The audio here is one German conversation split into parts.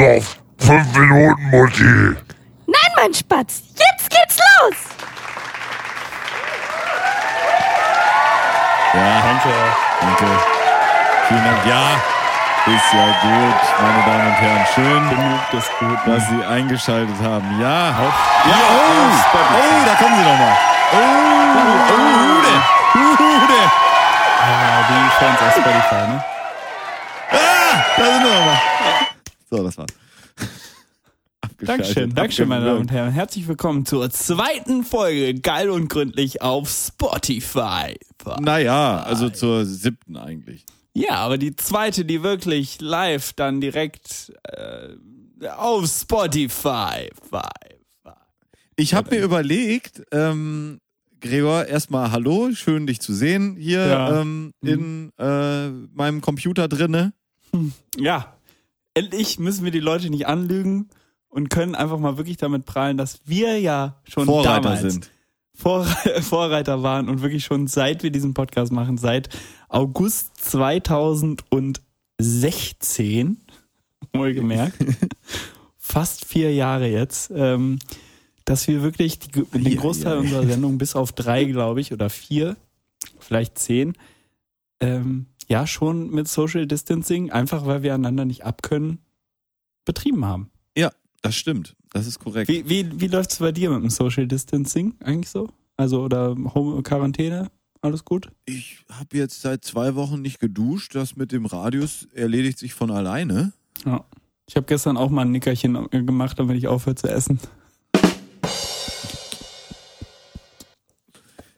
noch fünf Minuten, Mutti. Nein, mein Spatz, jetzt geht's los. Ja, danke. Danke. Vielen Dank. Ja, ist ja gut, meine Damen und Herren. Schön, genug das gut, dass Sie eingeschaltet haben. Ja. Auf, ja, oh, oh, da kommen Sie nochmal. Oh, oh, Hude. Hude. Ja, die Fans auf Spotify, ne? Ah, da sind wir nochmal. So, das war's. Dankeschön, Dankeschön, meine Damen und Herren. Herzlich willkommen zur zweiten Folge Geil und Gründlich auf Spotify. Naja, also zur siebten eigentlich. Ja, aber die zweite, die wirklich live dann direkt äh, auf Spotify. Ich habe mir überlegt, ähm, Gregor, erstmal hallo, schön dich zu sehen hier Ja. ähm, in äh, meinem Computer drinne. Ja, endlich müssen wir die Leute nicht anlügen und können einfach mal wirklich damit prahlen, dass wir ja schon Vorreiter damals sind. Vor Vorreiter waren und wirklich schon seit wir diesen Podcast machen, seit August 2016, wohlgemerkt, fast vier Jahre jetzt, ähm, dass wir wirklich die, den Ja, Großteil ja. unserer Sendung bis auf drei, glaube ich, oder vier, vielleicht zehn, ähm, ja, schon mit Social Distancing, einfach weil wir einander nicht abkönnen, betrieben haben. Ja, das stimmt. Das ist korrekt. Wie, wie, wie läuft's bei dir mit dem Social Distancing eigentlich so? Also, oder Home Quarantäne? Alles gut? Ich habe jetzt seit zwei Wochen nicht geduscht. Das mit dem Radius erledigt sich von alleine. Ja. Ich habe gestern auch mal ein Nickerchen gemacht, damit ich aufhöre zu essen.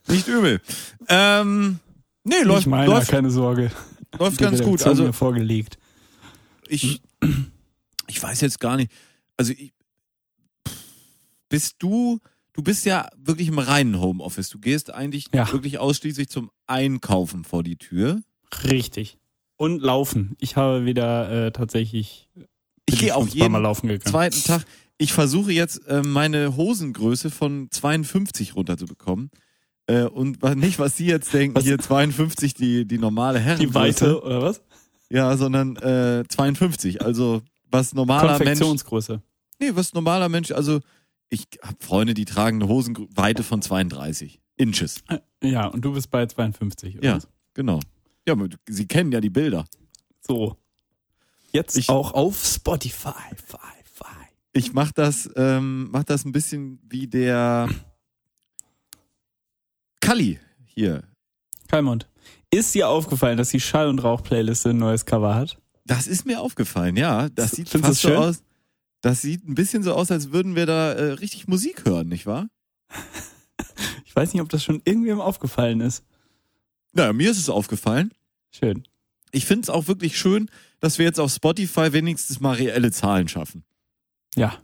Nicht übel. Ähm, nee, läuft, Nicht meiner, läuft, keine Sorge. Läuft ganz gut. Redaktion Also mir vorgelegt. ich, ich weiß jetzt gar nicht. Also ich, bist du, du bist ja wirklich im reinen Homeoffice. Du gehst eigentlich Ja. wirklich ausschließlich zum Einkaufen vor die Tür. Richtig. Und laufen. Ich habe wieder äh, tatsächlich. Ich gehe auch jeden laufen gegangen. zweiten Tag. Ich versuche jetzt äh, meine Hosengröße von 52 runterzubekommen. Äh, und nicht, was Sie jetzt denken, Was? hier 52 die, die normale Herrengröße. Die Weite, oder was? Ja, sondern äh, 52. Also was normaler Mensch. Konfektionsgröße. Nee, was normaler Mensch, also ich habe Freunde, die tragen eine Hosenweite von 32 Inches. Äh, Ja, und du bist bei 52, oder Ja. Genau. Ja, aber Sie kennen ja die Bilder. So. Jetzt Ich- auch auf Spotify. Fi, fi. Ich mach das, ähm, mach das ein bisschen wie der Kalli hier. Kalmund. Ist dir aufgefallen, dass die Schall- und Rauch-Playliste ein neues Cover hat? Das ist mir aufgefallen, ja. Das sieht Findest fast so schön? aus. Das sieht ein bisschen so aus, als würden wir da äh, richtig Musik hören, nicht wahr? Ich weiß nicht, ob das schon irgendwem aufgefallen ist. Naja, mir ist es aufgefallen. Schön. Ich finde es auch wirklich schön, dass wir jetzt auf Spotify wenigstens mal reelle Zahlen schaffen. Ja.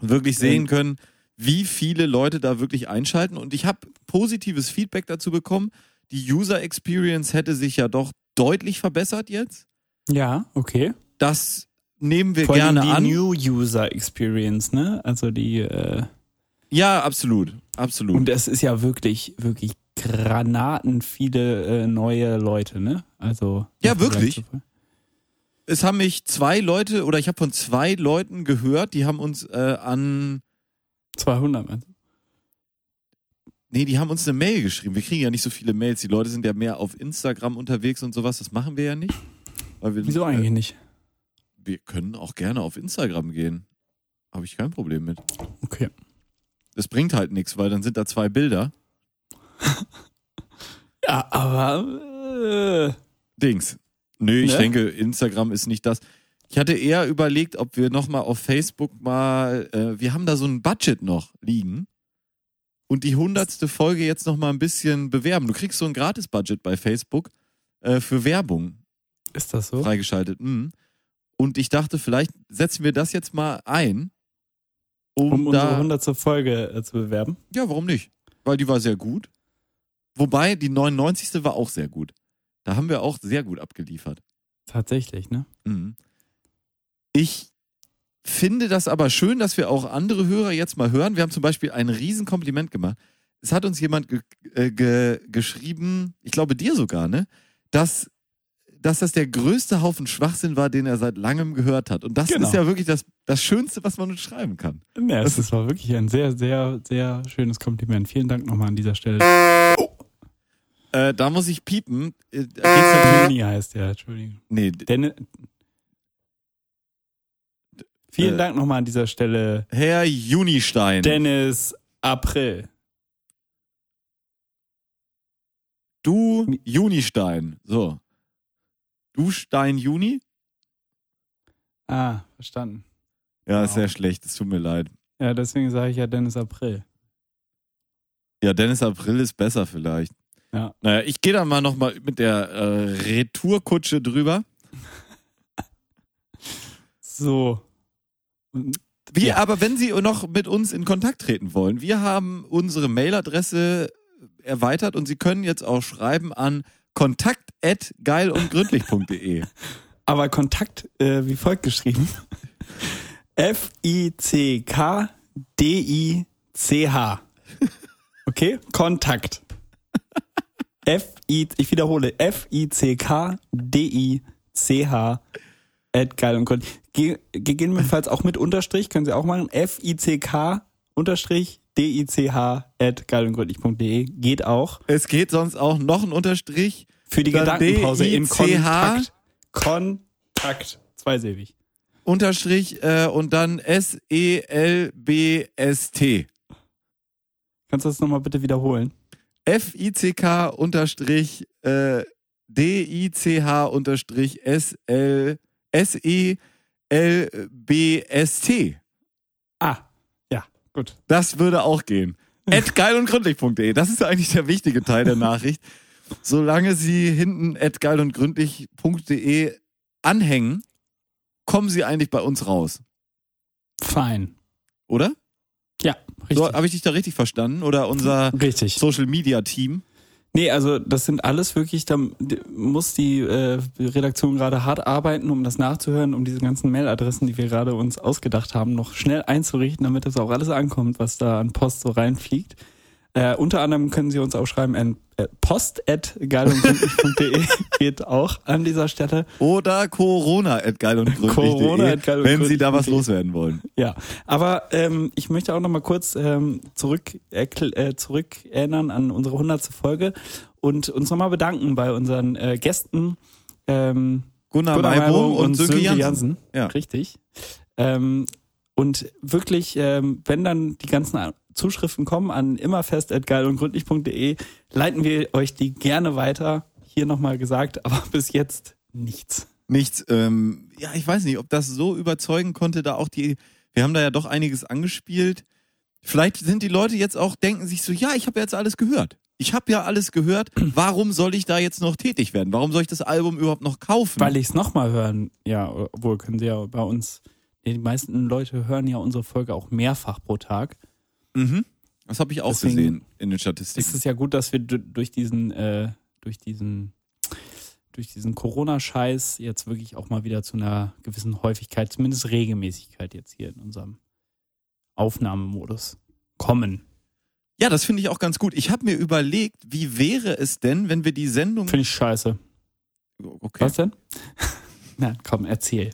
und wirklich sehen können, wie viele Leute da wirklich einschalten. Und ich habe positives Feedback dazu bekommen. Die User Experience hätte sich ja doch deutlich verbessert jetzt. Ja, okay. Das nehmen wir Vor gerne die an. New User Experience, ne? Also die äh, ja, absolut. Absolut. und es ist ja wirklich, wirklich Granaten viele äh, neue Leute, ne? Also Ja, wirklich? es haben mich zwei Leute oder ich habe von zwei Leuten gehört, die haben uns äh, an 200, meinst du? Nee, die haben uns eine Mail geschrieben. Wir kriegen ja nicht so viele Mails. Die Leute sind ja mehr auf Instagram unterwegs und sowas. Das machen wir ja nicht. Wir, Wieso eigentlich nicht? Wir können auch gerne auf Instagram gehen. Habe ich kein Problem mit. Okay. Das bringt halt nichts, weil dann sind da zwei Bilder. Ja, aber äh, Dings. Nö, ich Ne? denke, Instagram ist nicht das. Ich hatte eher überlegt, ob wir nochmal auf Facebook mal, äh, wir haben da so ein Budget noch liegen und die hundertste Folge jetzt nochmal ein bisschen bewerben. Du kriegst so ein Gratis-Budget bei Facebook äh, für Werbung ist das so? freigeschaltet. Mhm. Und ich dachte, vielleicht setzen wir das jetzt mal ein, um, Um unsere da 100. Folge äh, zu bewerben. Ja, warum nicht? Weil die war sehr gut. Wobei, die 99. war auch sehr gut. Da haben wir auch sehr gut abgeliefert. Tatsächlich, ne? Mhm. Ich finde das aber schön, dass wir auch andere Hörer jetzt mal hören. Wir haben zum Beispiel ein Riesenkompliment gemacht. Es hat uns jemand ge äh, ge geschrieben, ich glaube dir sogar, ne? Dass dass das der größte Haufen Schwachsinn war, den er seit langem gehört hat. Und das Genau. ist ja wirklich das, das Schönste, was man uns schreiben kann. Ja, es ist- war wirklich ein sehr, sehr, sehr schönes Kompliment. Vielen Dank nochmal an dieser Stelle. Äh, da muss ich piepen. Äh, natürlich, Juni heißt der, Entschuldigung. nee, Denn, vielen Äh, Dank nochmal an dieser Stelle, Herr Junistein. Dennis April. du Junistein. So. Du Stein Juni? Ah, verstanden. Ja, ist Wow. sehr schlecht. Es tut mir leid. Ja, deswegen sage ich ja Dennis April. Ja, Dennis April ist besser vielleicht. Ja. Naja, ich gehe da mal nochmal mit der äh, Retourkutsche drüber. So. Wir, Ja. aber wenn Sie noch mit uns in Kontakt treten wollen, wir haben unsere Mailadresse erweitert und Sie können jetzt auch schreiben an kontakt@geilundgründlich.de. Aber Kontakt äh, wie folgt geschrieben. F-I-C-K-D-I-C-H. Okay? Kontakt. F-I, ich wiederhole, F-I-C-K-D-I-C-H at geil und gründlich. Ge gegebenenfalls auch mit Unterstrich, können Sie auch machen. F-I-C-K Unterstrich D-I-C-H at geil und gründlich.de geht auch. Es geht sonst auch noch ein Unterstrich. Für die Gedankenpause D-I-C-H. Kontakt. Kontakt. Zweisilbig. Unterstrich äh, und dann S-E-L-B-S-T. Kannst du das nochmal bitte wiederholen? F-I-C-K unterstrich äh, D-I-C-H unterstrich S-L S-E-L-B-S-T. Ah, ja, gut. Das würde auch gehen. at geilundgründlich.de. Das ist eigentlich der wichtige Teil der Nachricht. Solange Sie hinten at geilundgründlich.de anhängen, kommen Sie eigentlich bei uns raus. Fein. Oder? Ja, richtig. So, Habe ich dich da richtig verstanden? Oder unser richtig. Social Media Team? Nee, also das sind alles wirklich, da muss die äh, Redaktion gerade hart arbeiten, um das nachzuhören, um diese ganzen Mailadressen, die wir gerade uns ausgedacht haben, noch schnell einzurichten, damit das auch alles ankommt, was da an Post so reinfliegt. Äh, unter anderem können Sie uns auch schreiben, an äh, post.geilundgründlich.de geht auch an dieser Stelle. Oder Corona at geilundgründlich.de, Corona wenn Sie da was loswerden wollen. Ja, aber ähm, ich möchte auch noch mal kurz ähm, zurück, äh, zurück erinnern an unsere hundertste Folge und uns noch mal bedanken bei unseren äh, Gästen ähm, Gunnar, Gunnar Maibohm Maibohm und, Sönke Jansen. Jansen. Ja. Richtig. Ähm, und wirklich, ähm, wenn dann die ganzen Zuschriften kommen an immerfest.geilundgründlich.de, leiten wir euch die gerne weiter. Hier nochmal gesagt, aber bis jetzt nichts. Nichts, ähm, ja, ich weiß nicht, ob das so überzeugen konnte, da auch die, wir haben da ja doch einiges angespielt. Vielleicht sind die Leute jetzt auch, denken sich so, ja, ich habe jetzt alles gehört. Ich habe ja alles gehört. Warum soll ich da jetzt noch tätig werden? Warum soll ich das Album überhaupt noch kaufen? Weil ich es nochmal hören, ja, obwohl können sie ja bei uns, die meisten Leute hören ja unsere Folge auch mehrfach pro Tag. mhm. Das habe ich auch Deswegen gesehen in den Es Statistiken. ist ja gut, dass wir du- durch diesen, äh, durch diesen, durch diesen Corona-Scheiß jetzt wirklich auch mal wieder zu einer gewissen Häufigkeit, zumindest Regelmäßigkeit jetzt hier in unserem Aufnahmemodus kommen. Ja, das finde ich auch ganz gut. Ich habe mir überlegt, wie wäre es denn, wenn wir die Sendung. Finde ich scheiße. Okay. Was denn? Na, komm, erzähl.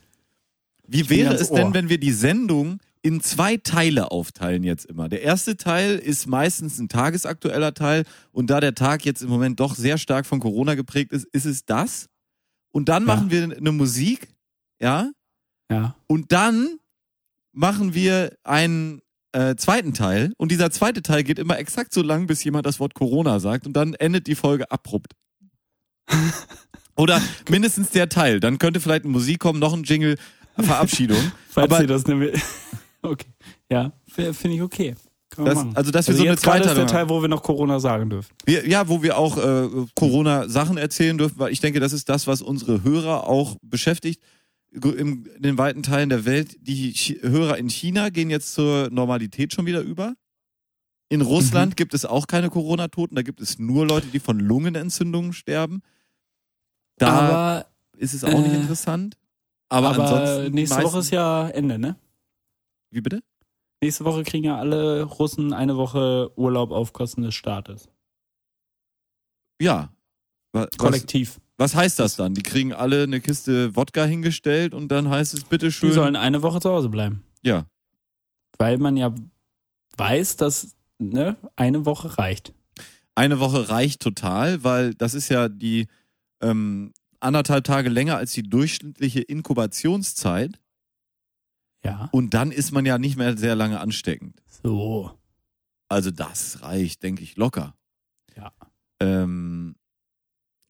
Wie wäre es denn, wenn wir die Sendung in zwei Teile aufteilen jetzt immer? Der erste Teil ist meistens ein tagesaktueller Teil und da der Tag jetzt im Moment doch sehr stark von Corona geprägt ist, ist es das. Und dann Ja. machen wir eine Musik, ja, Ja. und dann machen wir einen äh, zweiten Teil und dieser zweite Teil geht immer exakt so lang, bis jemand das Wort Corona sagt und dann endet die Folge abrupt. Oder mindestens der Teil. Dann könnte vielleicht eine Musik kommen, noch ein Jingle, Verabschiedung. Falls Aber ihr das nämlich. Okay. Ja, finde ich okay. Das- also, dass wir so eine gerade ist der Teil, wo wir noch Corona sagen dürfen. Wir, ja, wo wir auch äh, Corona-Sachen erzählen dürfen, weil ich denke, das ist das, was unsere Hörer auch beschäftigt. Im, in den weiten Teilen der Welt, die Chi Hörer in China gehen jetzt zur Normalität schon wieder über. In Russland gibt es auch keine Corona-Toten, da gibt es nur Leute, die von Lungenentzündungen sterben. Da aber ist es auch nicht äh, interessant. Aber, aber ansonsten. nächste Woche ist ja Ende, ne? Wie bitte? Nächste Woche kriegen ja alle Russen eine Woche Urlaub auf Kosten des Staates. Ja. Wa- Was, Kollektiv. Was heißt das dann? Die kriegen alle eine Kiste Wodka hingestellt und dann heißt es Die bitteschön. sollen eine Woche zu Hause bleiben. ja. Weil man ja weiß, dass ne, eine Woche reicht. Eine Woche reicht total, weil das ist ja die ähm, anderthalb Tage länger als die durchschnittliche Inkubationszeit. Ja. Und dann ist man ja nicht mehr sehr lange ansteckend. So. Also das reicht, denke ich, locker. Ja. Ähm,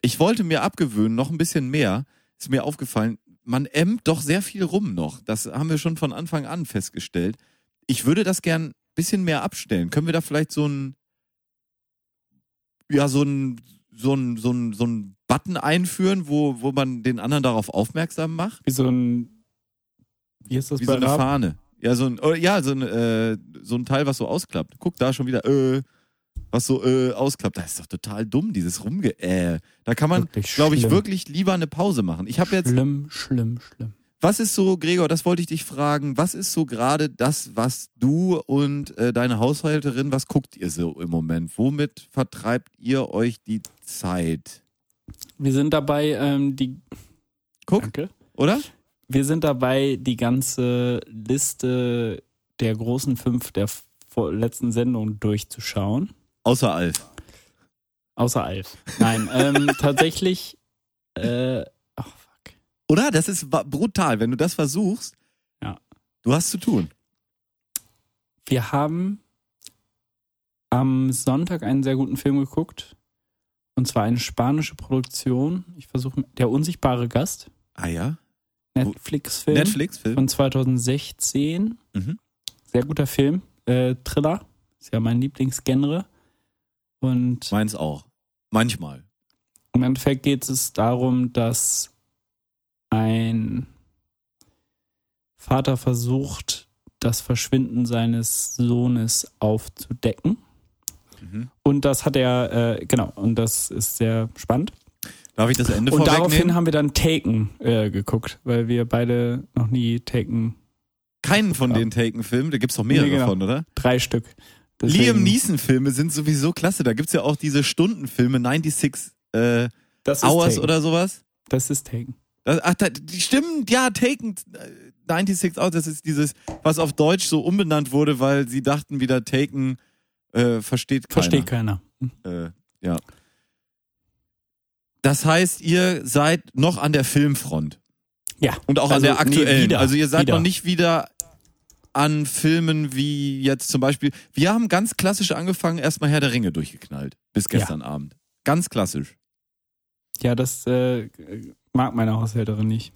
ich wollte mir abgewöhnen, noch ein bisschen mehr. Ist mir aufgefallen, man ämmt doch sehr viel rum noch. Das haben wir schon von Anfang an festgestellt. Ich würde das gern ein bisschen mehr abstellen. Können wir da vielleicht so ein, ja, so ein, so ein, so ein, so ein Button einführen, wo, wo man den anderen darauf aufmerksam macht? Wie so ein. Wie ist das Wie bei so eine Raab? Fahne. Ja, so ein, oh, ja, so ein, äh, so ein Teil, was so ausklappt. Guck da schon wieder, äh, was so äh, ausklappt. Das ist doch total dumm, dieses Rumge. Äh. Da kann man, glaube ich, wirklich lieber eine Pause machen. Ich habe jetzt, Schlimm, schlimm, schlimm. was ist so, Gregor, das wollte ich dich fragen, was ist so gerade das, was du und äh, deine Haushälterin, was guckt ihr so im Moment? Womit vertreibt ihr euch die Zeit? Wir sind dabei, ähm, die. Guck, Danke. oder? Wir sind dabei, die ganze Liste der großen fünf der letzten Sendung durchzuschauen. Außer Alf. Außer Alf. Nein, ähm, tatsächlich. Äh, ach, fuck. Oder? Das ist brutal, wenn du das versuchst. Ja. Du hast zu tun. Wir haben am Sonntag einen sehr guten Film geguckt. Und zwar eine spanische Produktion. Ich versuche, der unsichtbare Gast. Ah ja? Netflix-Film. Netflix-Film. Von 2016. Mhm. Sehr guter Film. Äh, Thriller. Ist ja mein Lieblingsgenre. Und Meins auch. Manchmal. im Endeffekt geht es darum, dass ein Vater versucht, das Verschwinden seines Sohnes aufzudecken. Mhm. Und das hat er, äh, genau, und das ist sehr spannend. Darf ich das Ende Und daraufhin vorwegnehmen? haben wir dann Taken äh, geguckt, weil wir beide noch nie Taken, Keinen von Ja. den Taken-Filmen, da gibt's doch mehrere Nee, genau. von, oder? drei Stück. Liam Deswegen- Neeson-Filme sind sowieso klasse. Da gibt's ja auch diese Stundenfilme, 96 äh, Hours Taken. oder sowas. Das ist Taken. Das, ach, da, die stimmen, ja, Taken äh, 96 Hours, das ist dieses, was auf Deutsch so umbenannt wurde, weil sie dachten wieder Taken äh, versteht keiner. Versteht keiner. Äh, ja. Das heißt, ihr seid noch an der Filmfront. Ja. Und auch an Also, der nee, aktuellen. wieder, also ihr seid wieder. noch nicht wieder an Filmen wie jetzt zum Beispiel. Wir haben ganz klassisch angefangen, erstmal Herr der Ringe durchgeknallt. Bis gestern Abend. Ganz klassisch. Ja, das äh, mag meine Haushälterin nicht.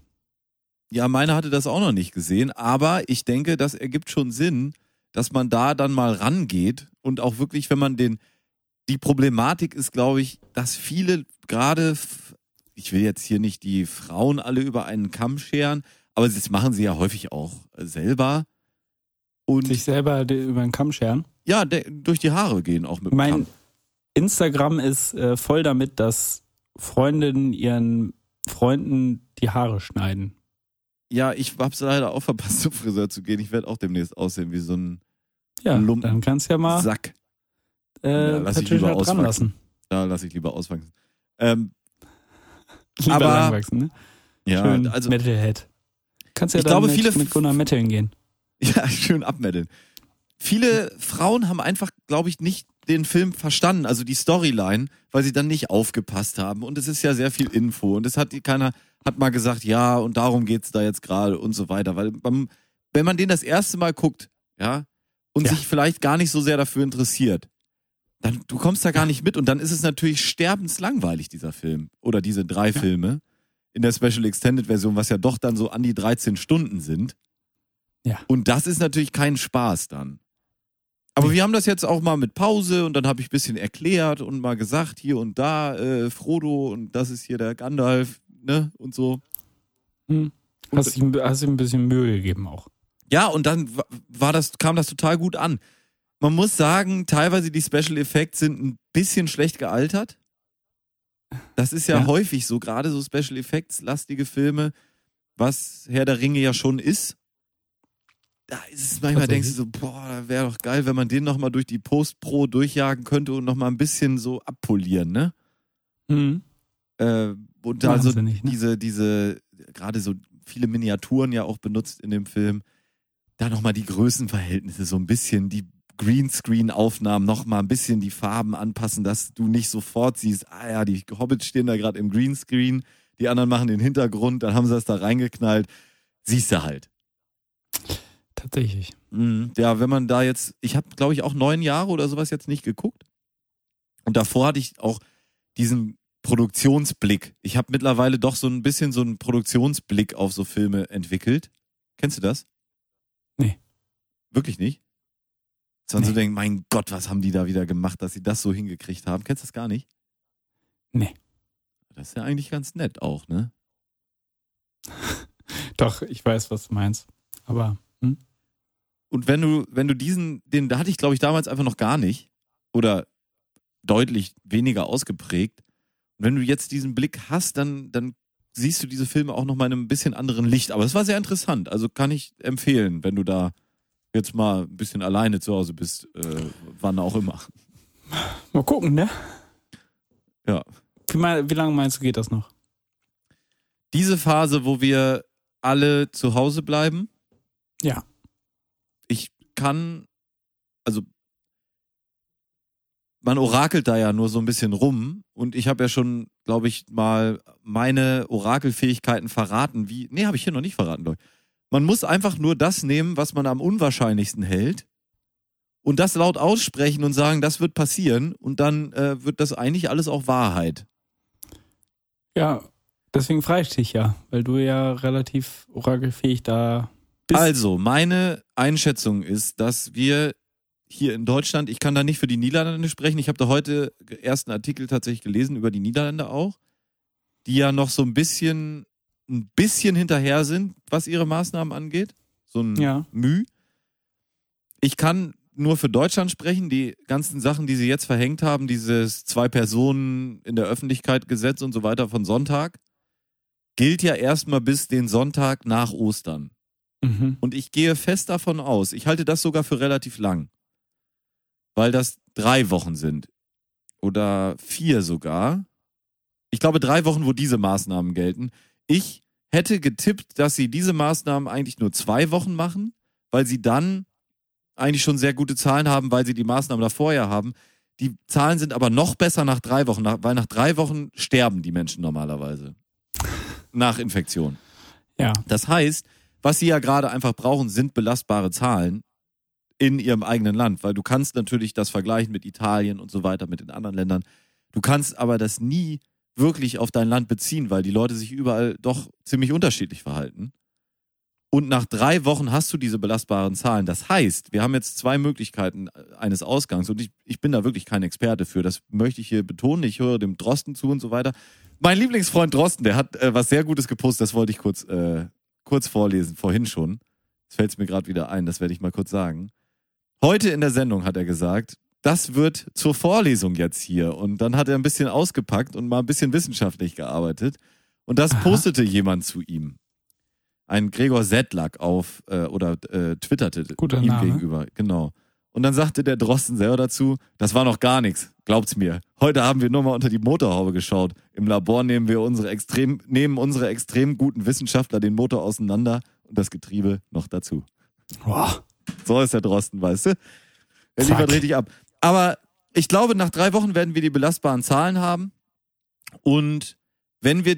Ja, meine hatte das auch noch nicht gesehen, aber ich denke, das ergibt schon Sinn, dass man da dann mal rangeht und auch wirklich, wenn man den, die Problematik ist, glaube ich, dass viele gerade, ich will jetzt hier nicht die Frauen alle über einen Kamm scheren, aber das machen sie ja häufig auch selber und Sich selber über den Kamm scheren. ja, durch die Haare gehen auch mit dem Mein Kamm. Instagram ist äh, voll damit, dass Freundinnen ihren Freunden die Haare schneiden. Ja, ich hab's leider auch verpasst, zum Friseur zu gehen. Ich werde auch demnächst aussehen wie so ein Ja, Lumpen. dann kannst du ja mal Sack. äh, Ja, lass ich lieber dran auswachsen. lassen. Da lasse ich lieber auswachsen. Ähm, Lieber Aber- langwachsen, ne? ja, Schön also Metalhead. Kannst ja Ich dann glaube, mit, viele- mit Gunnar Metallen gehen. Ja, schön abmeddeln. Viele Frauen haben einfach, glaube ich, nicht den Film verstanden, also die Storyline, weil sie dann nicht aufgepasst haben. Und es ist ja sehr viel Info. Und es hat keiner, hat mal gesagt, ja, und darum geht's da jetzt gerade und so weiter. Weil beim, wenn man den das erste Mal guckt, ja, und Ja. sich vielleicht gar nicht so sehr dafür interessiert, dann, du kommst da gar nicht mit und dann ist es natürlich sterbenslangweilig, dieser Film. Oder diese drei Filme in der Special Extended Version, was ja doch dann so an die 13 Stunden sind. Ja. Und das ist natürlich kein Spaß dann. Aber wir haben das jetzt auch mal mit Pause und dann habe ich ein bisschen erklärt und mal gesagt, hier und da, äh, Frodo und das ist hier der Gandalf, ne? Und so. Hm. Hast, ihm, hast ihm ein bisschen Mühe gegeben auch. Ja, und dann wa- war das, kam das total gut an. Man muss sagen, teilweise die Special Effects sind ein bisschen schlecht gealtert. Das ist ja, Ja. häufig so, gerade so Special Effects lastige Filme, was Herr der Ringe ja schon ist. Da ist es manchmal, denkst du so, boah, da wäre doch geil, wenn man den nochmal durch die Post-Pro durchjagen könnte und nochmal ein bisschen so abpolieren, ne? Hm. Äh, und da so Wahnsinnig, ne? diese, diese, gerade so viele Miniaturen ja auch benutzt in dem Film. Da nochmal die Größenverhältnisse so ein bisschen, die Greenscreen-Aufnahmen nochmal ein bisschen die Farben anpassen, dass du nicht sofort siehst, ah ja, die Hobbits stehen da gerade im Greenscreen, die anderen machen den Hintergrund, dann haben sie das da reingeknallt. Siehst du halt. Tatsächlich. Mhm. Ja, wenn man da jetzt, ich habe, glaube ich, auch neun Jahre oder sowas jetzt nicht geguckt. Und davor hatte ich auch diesen Produktionsblick. Ich habe mittlerweile doch so ein bisschen so einen Produktionsblick auf so Filme entwickelt. Kennst du das? Nee. Wirklich nicht? Dass man so Nee. denkt, mein Gott, was haben die da wieder gemacht, dass sie das so hingekriegt haben? Kennst du das gar nicht? Nee. Das ist ja eigentlich ganz nett auch, ne? Doch, ich weiß, was du meinst. Aber, hm? Und wenn du, wenn du diesen, den, da hatte ich, glaube ich, damals einfach noch gar nicht. Oder deutlich weniger ausgeprägt. Und wenn du jetzt diesen Blick hast, dann, dann siehst du diese Filme auch noch mal in einem bisschen anderen Licht. Aber es war sehr interessant. Also kann ich empfehlen, wenn du da jetzt mal ein bisschen alleine zu Hause bist, äh, wann auch immer. mal gucken, ne? Ja. Wie, wie lange meinst du, geht das noch? Diese Phase, wo wir alle zu Hause bleiben, Ja. ich kann, also man orakelt da ja nur so ein bisschen rum und ich habe ja schon, glaube ich, mal meine Orakelfähigkeiten verraten. Wie? Nee, habe ich hier noch nicht verraten, glaube ich. Man muss einfach nur das nehmen, was man am unwahrscheinlichsten hält und das laut aussprechen und sagen, das wird passieren und dann äh, wird das eigentlich alles auch Wahrheit. Ja, deswegen frage ich dich ja, weil du ja relativ orakelfähig da bist. Also, meine Einschätzung ist, dass wir hier in Deutschland, ich kann da nicht für die Niederlande sprechen, ich habe da heute erst einen Artikel tatsächlich gelesen über die Niederlande auch, die ja noch so ein bisschen, ein bisschen hinterher sind, was ihre Maßnahmen angeht. So ein Ja. Müh. Ich kann nur für Deutschland sprechen, die ganzen Sachen, die sie jetzt verhängt haben, dieses zwei Personen in der Öffentlichkeit Gesetz und so weiter von Sonntag, gilt ja erstmal bis den Sonntag nach Ostern. Mhm. Und ich gehe fest davon aus, ich halte das sogar für relativ lang, weil das drei Wochen sind oder vier sogar. Ich glaube drei Wochen, wo diese Maßnahmen gelten. Ich hätte getippt, dass sie diese Maßnahmen eigentlich nur zwei Wochen machen, weil sie dann eigentlich schon sehr gute Zahlen haben, weil sie die Maßnahmen davor ja haben. Die Zahlen sind aber noch besser nach drei Wochen, weil nach drei Wochen sterben die Menschen normalerweise. Nach Infektion. Ja. Das heißt, was sie ja gerade einfach brauchen, sind belastbare Zahlen in ihrem eigenen Land, weil du kannst natürlich das vergleichen mit Italien und so weiter, mit den anderen Ländern. Du kannst aber das nie wirklich auf dein Land beziehen, weil die Leute sich überall doch ziemlich unterschiedlich verhalten. Und nach drei Wochen hast du diese belastbaren Zahlen. Das heißt, wir haben jetzt zwei Möglichkeiten eines Ausgangs und ich, ich bin da wirklich kein Experte für. Das möchte ich hier betonen. Ich höre dem Drosten zu und so weiter. Mein Lieblingsfreund Drosten, der hat äh, was sehr Gutes gepostet, das wollte ich kurz, äh, kurz vorlesen, vorhin schon. Jetzt fällt es mir gerade wieder ein, das werde ich mal kurz sagen. Heute in der Sendung hat er gesagt, das wird zur Vorlesung jetzt hier. Und dann hat er ein bisschen ausgepackt und mal ein bisschen wissenschaftlich gearbeitet. Und das Aha. postete jemand zu ihm. Ein Gregor Sedlak auf äh, oder äh, twitterte Guter ihm Name. gegenüber. Genau. Und dann sagte der Drosten selber dazu, das war noch gar nichts, glaubt's mir. Heute haben wir nur mal unter die Motorhaube geschaut. Im Labor nehmen wir unsere extrem, nehmen unsere extrem guten Wissenschaftler den Motor auseinander und das Getriebe noch dazu. Boah. So ist der Drosten, weißt du? Er liefert richtig ab. Aber ich glaube, nach drei Wochen werden wir die belastbaren Zahlen haben. Und wenn wir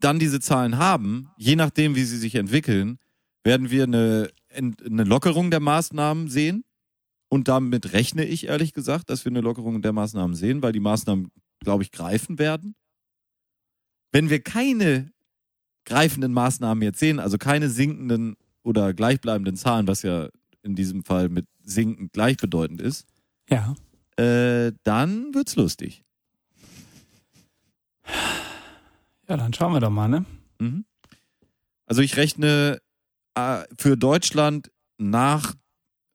dann diese Zahlen haben, je nachdem, wie sie sich entwickeln, werden wir eine, eine Lockerung der Maßnahmen sehen. Und damit rechne ich ehrlich gesagt, dass wir eine Lockerung der Maßnahmen sehen, weil die Maßnahmen, glaube ich, greifen werden. Wenn wir keine greifenden Maßnahmen jetzt sehen, also keine sinkenden oder gleichbleibenden Zahlen, was ja in diesem Fall mit sinkend gleichbedeutend ist, Ja. Äh, dann wird's lustig. Ja, dann schauen wir doch mal, ne? Mhm. Also ich rechne äh, für Deutschland nach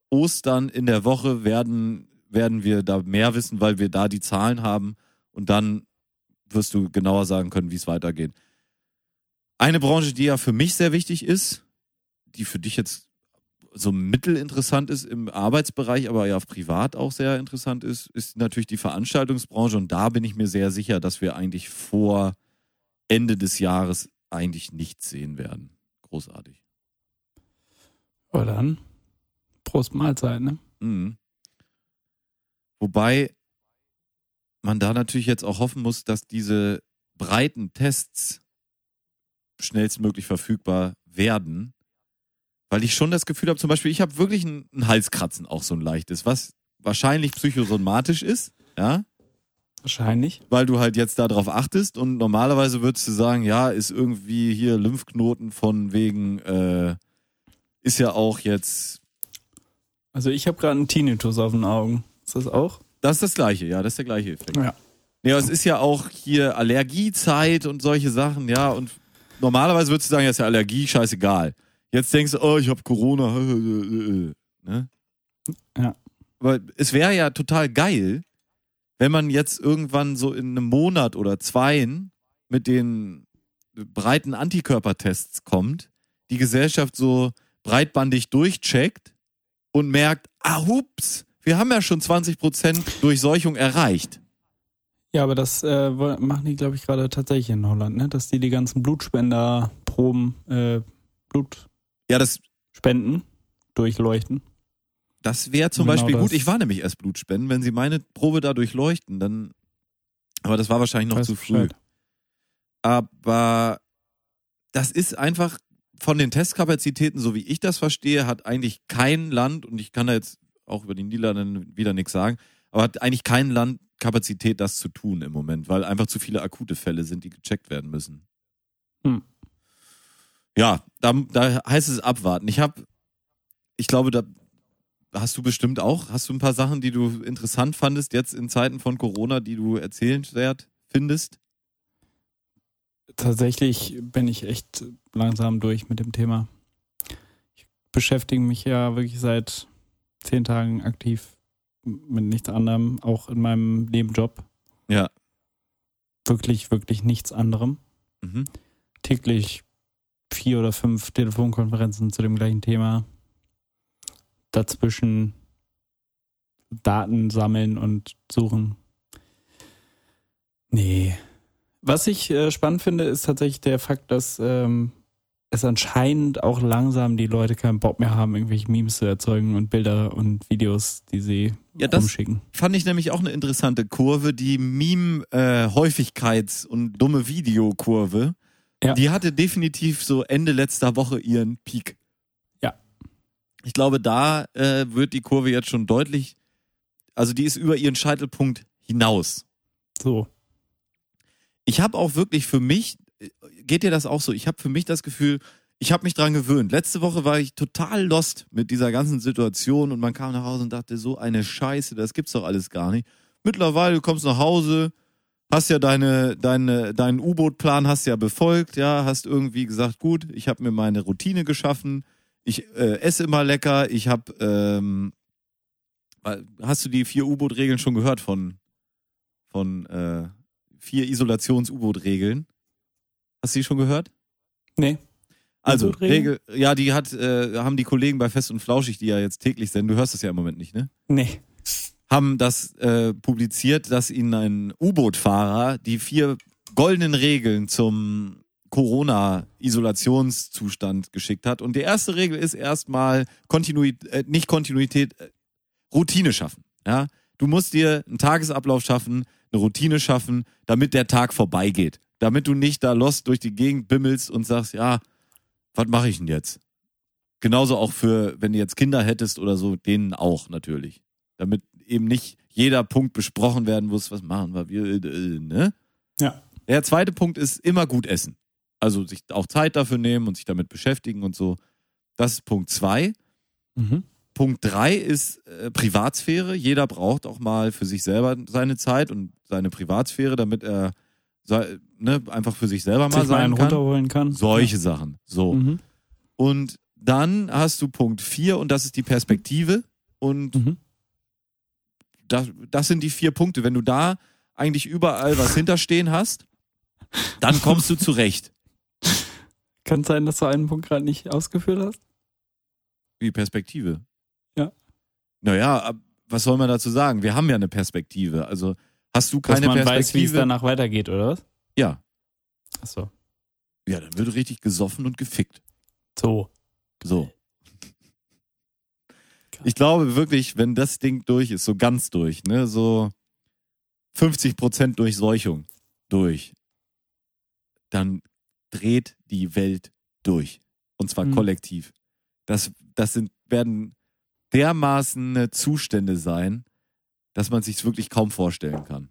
Ostern in der Woche werden, werden wir da mehr wissen, weil wir da die Zahlen haben und dann wirst du genauer sagen können, wie es weitergeht. Eine Branche, die ja für mich sehr wichtig ist, die für dich jetzt so mittelinteressant ist im Arbeitsbereich, aber ja privat auch sehr interessant ist, ist natürlich die Veranstaltungsbranche und da bin ich mir sehr sicher, dass wir eigentlich vor Ende des Jahres eigentlich nichts sehen werden. Großartig. Aber dann, Prost Mahlzeit, ne? Mhm. Wobei man da natürlich jetzt auch hoffen muss, dass diese breiten Tests schnellstmöglich verfügbar werden. Weil ich schon das Gefühl habe, zum Beispiel, ich habe wirklich ein, ein Halskratzen, auch so ein leichtes, was wahrscheinlich psychosomatisch ist, ja, Wahrscheinlich. weil du halt jetzt darauf achtest und normalerweise würdest du sagen, ja, ist irgendwie hier Lymphknoten von wegen, äh, ist ja auch jetzt, Also ich habe gerade einen Tinnitus auf den Augen. Ist das auch? das ist das gleiche, ja, das ist der gleiche Effekt. Ja. Ja, es ist ja auch hier Allergiezeit und solche Sachen, ja. Und normalerweise würdest du sagen, ja, ist ja Allergie, scheißegal. Jetzt denkst du, oh, ich habe Corona. Ne? Ja. Aber es wäre ja total geil, wenn man jetzt irgendwann so in einem Monat oder zweien mit den breiten Antikörpertests kommt, die Gesellschaft so breitbandig durchcheckt und merkt, ah, hups, wir haben ja schon 20% Durchseuchung erreicht. Ja, aber das äh, machen die, glaube ich, gerade tatsächlich in Holland, ne? Dass die die ganzen Blutspenderproben, äh, Ja, das, Blutspenden durchleuchten. Das wäre zum Genau Beispiel das. gut. Ich war nämlich erst Blutspenden. Wenn sie meine Probe da durchleuchten, dann. Aber das war wahrscheinlich noch Weiß zu früh. Bescheid. Aber das ist einfach von den Testkapazitäten, so wie ich das verstehe, hat eigentlich kein Land, und ich kann da jetzt auch über die Niederlande wieder nichts sagen, aber hat eigentlich kein Land Kapazität, das zu tun im Moment, weil einfach zu viele akute Fälle sind, die gecheckt werden müssen. Hm. Ja, da, da heißt es abwarten. Ich habe, ich glaube, da hast du bestimmt auch, hast du ein paar Sachen, die du interessant fandest jetzt in Zeiten von Corona, die du erzählenswert findest? Tatsächlich bin ich echt langsam durch mit dem Thema. Ich beschäftige mich ja wirklich seit zehn Tagen aktiv mit nichts anderem, auch in meinem Nebenjob. Ja. Wirklich, wirklich nichts anderem. Mhm. Täglich vier oder fünf Telefonkonferenzen zu dem gleichen Thema. Dazwischen Daten sammeln und suchen. Nee. Was ich äh, spannend finde, ist tatsächlich der Fakt, dass ähm, es anscheinend auch langsam die Leute keinen Bock mehr haben, irgendwelche Memes zu erzeugen und Bilder und Videos, die sie Ja, das- rumschicken. Fand ich nämlich auch eine interessante Kurve, die Meme-Häufigkeits- und dumme Videokurve. Ja. Die hatte definitiv so Ende letzter Woche ihren Peak. Ja. Ich glaube, da äh, wird die Kurve jetzt schon deutlich, also die ist über ihren Scheitelpunkt hinaus. So. Ich habe auch wirklich für mich, äh, geht dir das auch so? Ich habe für mich das Gefühl, ich habe mich dran gewöhnt. Letzte Woche war ich total lost mit dieser ganzen Situation und man kam nach Hause und dachte, so eine Scheiße, das gibt's doch alles gar nicht. Mittlerweile, du kommst nach Hause, hast ja deine, deine, deinen U-Boot-Plan hast ja befolgt, ja, hast irgendwie gesagt, gut, ich habe mir meine Routine geschaffen, ich äh, esse immer lecker, ich habe, ähm, äh, hast du die vier U-Boot-Regeln schon gehört von, von äh, vier Isolations-U-Boot-Regeln? Hast du die schon gehört? Nee. Also? Regel, ja, die hat, äh, haben die Kollegen bei Fest und Flauschig, die ja jetzt täglich senden, du hörst das ja im Moment nicht, ne? Nee. Haben das äh, publiziert, dass ihnen ein U-Boot-Fahrer die vier goldenen Regeln zum Corona-Isolationszustand geschickt hat. Und die erste Regel ist erstmal Kontinuität, äh, nicht Kontinuität, äh, Routine schaffen. Ja? Du musst dir einen Tagesablauf schaffen, eine Routine schaffen, damit der Tag vorbeigeht. Damit du nicht da lost durch die Gegend bimmelst und sagst, ja, was mache ich denn jetzt? Genauso auch für, wenn du jetzt Kinder hättest oder so, denen auch natürlich. Damit eben nicht jeder Punkt besprochen werden muss, was machen wir, wir, äh, ne? Ja. Der zweite Punkt ist immer gut essen. Also sich auch Zeit dafür nehmen und sich damit beschäftigen und so. Das ist Punkt zwei. Mhm. Punkt drei ist äh, Privatsphäre. Jeder braucht auch mal für sich selber seine Zeit und seine Privatsphäre, damit er ne, einfach für sich selber mal Sich mal sein einen kann. runterholen kann. Solche Sachen. So. Ja. Mhm. Und dann hast du Punkt vier und das ist die Perspektive. Und Mhm. Das, das sind die vier Punkte. Wenn du da eigentlich überall was hinterstehen hast, dann kommst du zurecht. Kann sein, dass du einen Punkt gerade nicht ausgeführt hast? Wie Perspektive. Ja. Naja, was soll man dazu sagen? Wir haben ja eine Perspektive. Also hast du Dass keine man Perspektive? weiß, wie es danach weitergeht, oder was? ja. Achso. Ja, dann wird richtig gesoffen und gefickt. So. So. Ich glaube wirklich, wenn das Ding durch ist, so ganz durch, ne, so 50% Durchseuchung durch, dann dreht die Welt durch. Und zwar Mhm. kollektiv. Das, das sind, werden dermaßen äh, Zustände sein, dass man sich wirklich kaum vorstellen kann.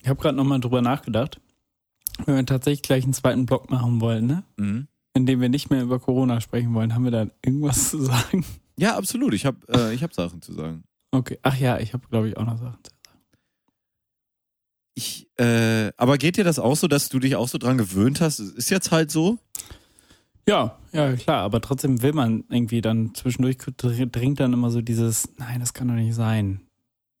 Ich habe gerade nochmal drüber nachgedacht. Wenn wir tatsächlich gleich einen zweiten Block machen wollen, ne? Mhm. In dem wir nicht mehr über Corona sprechen wollen, haben wir da irgendwas zu sagen? Ja, absolut. Ich habe äh, ich hab Sachen zu sagen. Okay. Ach ja, ich habe, glaube ich, auch noch Sachen zu sagen. Ich, äh, aber geht dir das auch so, dass du dich auch so dran gewöhnt hast? Es ist jetzt halt so. Ja, ja, klar, aber trotzdem will man irgendwie dann zwischendurch dringt dann immer so dieses, nein, das kann doch nicht sein.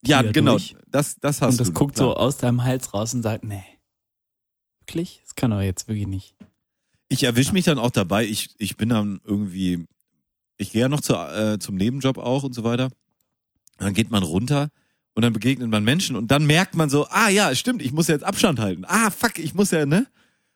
Ja, genau. durch. Das, das hast und das du. guckt klar. so aus deinem Hals raus und sagt, nee. Wirklich? Das kann doch jetzt wirklich nicht. Ich erwische mich dann auch dabei. Ich, ich bin dann irgendwie, ich gehe ja noch zu, äh, zum Nebenjob auch und so weiter. Dann geht man runter und dann begegnet man Menschen und dann merkt man so, ah ja, stimmt, ich muss jetzt Abstand halten. Ah, fuck, ich muss ja, ne?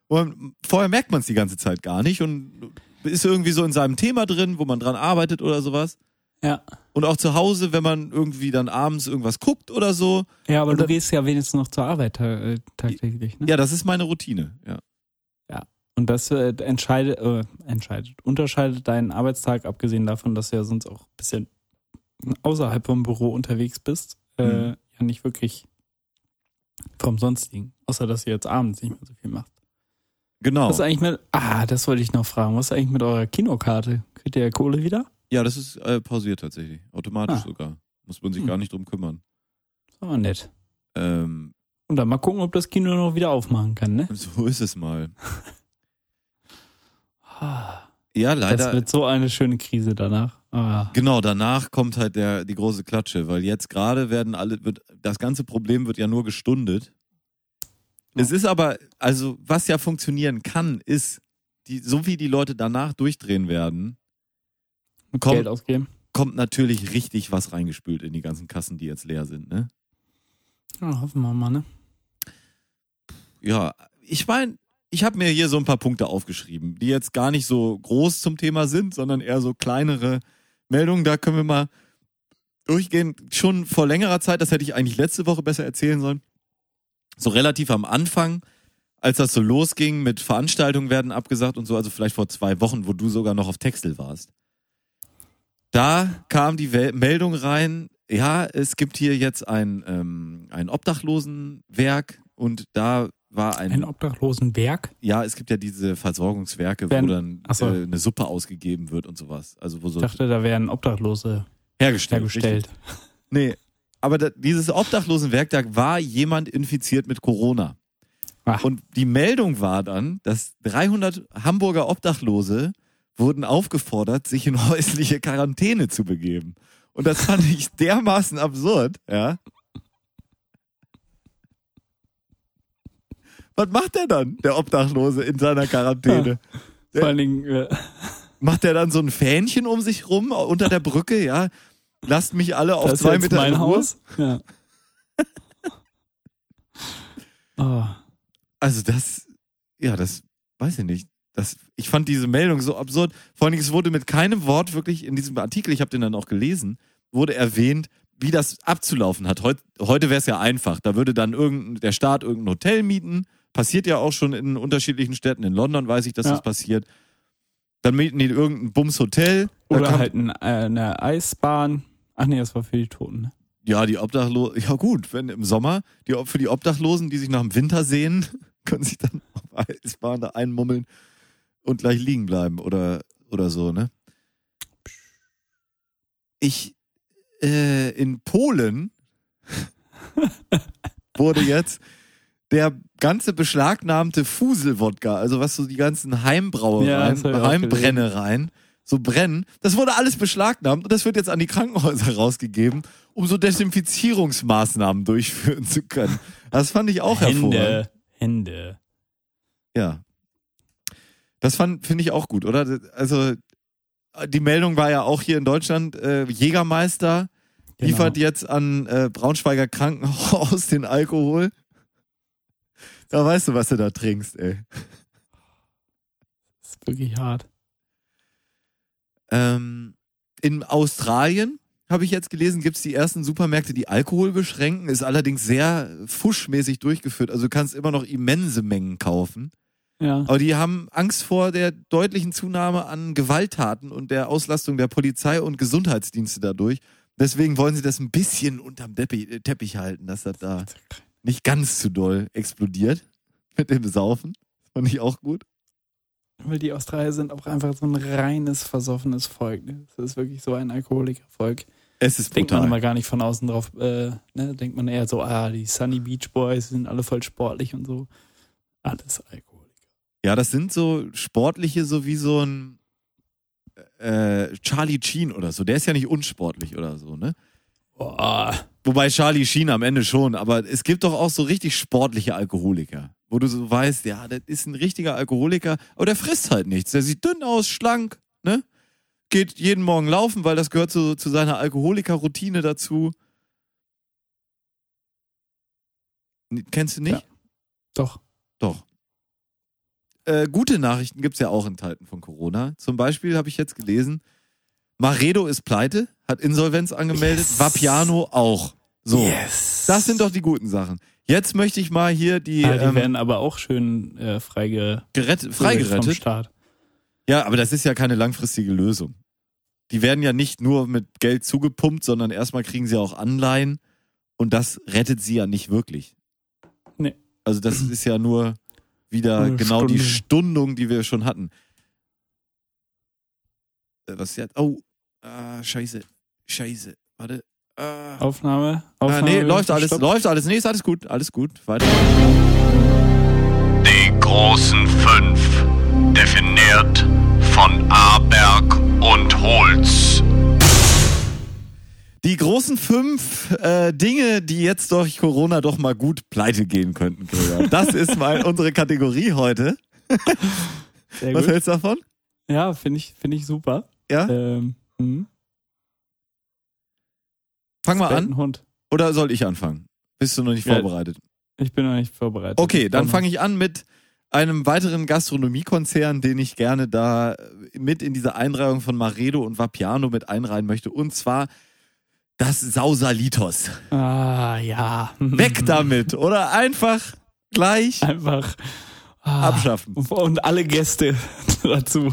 Und vorher merkt man es die ganze Zeit gar nicht und ist irgendwie so in seinem Thema drin, wo man dran arbeitet oder sowas. Ja. Und auch zu Hause, wenn man irgendwie dann abends irgendwas guckt oder so. Ja, aber du dann- gehst ja wenigstens noch zur Arbeit äh, tagtäglich, ne? Ja, das ist meine Routine, ja. Und das äh, entscheidet, äh, entscheidet, unterscheidet deinen Arbeitstag, abgesehen davon, dass du ja sonst auch ein bisschen außerhalb vom Büro unterwegs bist, äh, Mhm. ja nicht wirklich vom Sonstigen. Außer, dass ihr jetzt abends nicht mehr so viel macht. Genau. Was ist eigentlich mit, ah, das wollte ich noch fragen. Was ist eigentlich mit eurer Kinokarte? Kriegt ihr ja Kohle wieder? Ja, das ist äh, pausiert tatsächlich. Automatisch Ah. sogar. Muss man sich Hm. gar nicht drum kümmern. Das war nett. Ähm, Und dann mal gucken, ob das Kino noch wieder aufmachen kann, ne? so ist es mal. Ja, Das leider. wird so eine schöne Krise danach. Ah. Genau, danach kommt halt der, die große Klatsche, weil jetzt gerade werden alle, wird, das ganze Problem wird ja nur gestundet. Es ist aber, also was ja funktionieren kann, ist, die, so wie die Leute danach durchdrehen werden, Mit Komm. Geld ausgeben. kommt natürlich richtig was reingespült in die ganzen Kassen, die jetzt leer sind, ne? Ja, hoffen wir mal, ne? Ja, ich meine, ich habe mir hier so ein paar Punkte aufgeschrieben, die jetzt gar nicht so groß zum Thema sind, sondern eher so kleinere Meldungen. Da können wir mal durchgehen. Schon vor längerer Zeit, das hätte ich eigentlich letzte Woche besser erzählen sollen. So relativ am Anfang, als das so losging mit Veranstaltungen werden abgesagt und so, also vielleicht vor zwei Wochen, wo du sogar noch auf Texel warst. Da kam die Meldung rein, ja, es gibt hier jetzt ein, ähm, ein Obdachlosenwerk und da war ein, Ein Obdachlosenwerk. ja, es gibt ja diese Versorgungswerke, Werden- wo dann so. äh, eine Suppe ausgegeben wird und sowas. Also wo so Ich dachte, da wären Obdachlose hergestellt. hergestellt. Richtig. Nee, aber da, dieses Obdachlosenwerk, da war jemand infiziert mit Corona. Ach. Und die Meldung war dann, dass 300 Hamburger Obdachlose wurden aufgefordert, sich in häusliche Quarantäne zu begeben. Und das fand ich dermaßen absurd, ja. Was macht der dann, der Obdachlose in seiner Quarantäne? Vor allen Dingen, äh, Macht der dann so ein Fähnchen um sich rum unter der Brücke, ja? Lasst mich alle auf das ist zwei jetzt Meter mein. Haus. Ja. oh, Also das, ja, das weiß ich nicht. Das, ich fand diese Meldung so absurd. Vor allen Dingen, es wurde mit keinem Wort wirklich in diesem Artikel, ich habe den dann auch gelesen, wurde erwähnt, wie das abzulaufen hat. Heut, heute wäre es ja einfach. Da würde dann irgendein, der Staat irgendein Hotel mieten. Passiert ja auch schon in unterschiedlichen Städten. In London weiß ich, dass Ja. das passiert. Dann mieten die irgendein Bums-Hotel. Oder halt ein, äh, eine Eisbahn. Ach nee, das war für die Toten. Ne? Ja, die Obdachlosen, ja gut, wenn im Sommer, die, für die Obdachlosen, die sich nach dem Winter sehen, können sich dann auf Eisbahn da einmummeln und gleich liegen bleiben oder, oder so, ne? Ich, äh, in Polen wurde jetzt der ganze beschlagnahmte Fuselwodka, also was so die ganzen Ja, Heimbrauereien, auch Heimbrennereien so brennen, das wurde alles beschlagnahmt und das wird jetzt an die Krankenhäuser rausgegeben, um so Desinfizierungsmaßnahmen durchführen zu können. Das fand ich auch hervorragend. Hände. Hände. Ja. Das fand finde ich auch gut, oder? Also die Meldung war ja auch hier in Deutschland, äh, Jägermeister Genau. liefert jetzt an äh, Braunschweiger Krankenhaus den Alkohol. Da weißt du, was du da trinkst, ey. Das ist wirklich hart. Ähm, in Australien habe ich jetzt gelesen, gibt es die ersten Supermärkte, die Alkohol beschränken, ist allerdings sehr fuschmäßig durchgeführt. Also du kannst immer noch immense Mengen kaufen. Ja. Aber die haben Angst vor der deutlichen Zunahme an Gewalttaten und der Auslastung der Polizei und Gesundheitsdienste dadurch. Deswegen wollen sie das ein bisschen unterm Teppich, äh, Teppich halten, dass das da nicht ganz zu doll explodiert mit dem Saufen. Fand ich auch gut. Weil die Australier sind auch einfach so ein reines, versoffenes Volk. ne? Das ist wirklich so ein Alkoholikervolk. Es ist Denkt man immer gar nicht von außen drauf. Äh, ne? Denkt man eher so, ah, die Sunny Beach Boys sind alle voll sportlich und so. Alles Alkoholiker. Ja, das sind so sportliche, so wie so ein äh, Charlie Sheen oder so. Der ist ja nicht unsportlich oder so, ne? Boah. Wobei Charlie Sheen am Ende schon, aber es gibt doch auch so richtig sportliche Alkoholiker, wo du so weißt, ja, das ist ein richtiger Alkoholiker, aber der frisst halt nichts. Der sieht dünn aus, schlank, ne? Geht jeden Morgen laufen, weil das gehört zu, zu seiner Alkoholiker-Routine dazu. Kennst du nicht? Ja. Doch. Doch. Äh, gute Nachrichten gibt's ja auch in Zeiten von Corona. Zum Beispiel habe ich jetzt gelesen, Maredo ist pleite, hat Insolvenz angemeldet, Yes. Vapiano auch. So, Yes. das sind doch die guten Sachen. Jetzt möchte ich mal hier die, Ah, die ähm, werden aber auch schön äh, freige gerettet, vom freigerettet. Staat. Ja, aber das ist ja keine langfristige Lösung. Die werden ja nicht nur mit Geld zugepumpt, sondern erstmal kriegen sie auch Anleihen und das rettet sie ja nicht wirklich. Nee. Also das ist ja nur wieder Eine genau die Stunde. Stundung, die wir schon hatten. Äh, Was jetzt? Oh, ah, scheiße, scheiße. Warte. Ah. Aufnahme. Ah, Aufnahme nee, läuft alles, Stopp. läuft alles. Nee, ist alles gut, alles gut. Weiter. Die großen fünf, definiert von Aberg und Holz. Die großen fünf äh, Dinge, die jetzt durch Corona doch mal gut pleite gehen könnten, Gregor. Das ist mal unsere Kategorie heute. Sehr Was gut. hältst du davon? Ja, finde ich, finde ich super. Ja? Ähm, hm. Fang mal an. Hund. Oder soll ich anfangen? Bist du noch nicht Ja. vorbereitet? Ich bin noch nicht vorbereitet. Okay, dann fange ich an mit einem weiteren Gastronomiekonzern, den ich gerne da mit in diese Einreihung von Maredo und Vapiano mit einreihen möchte. Und zwar das Sausalitos. Ah, ja. Weg damit, oder? Einfach gleich Einfach ah, abschaffen. Und alle Gäste dazu.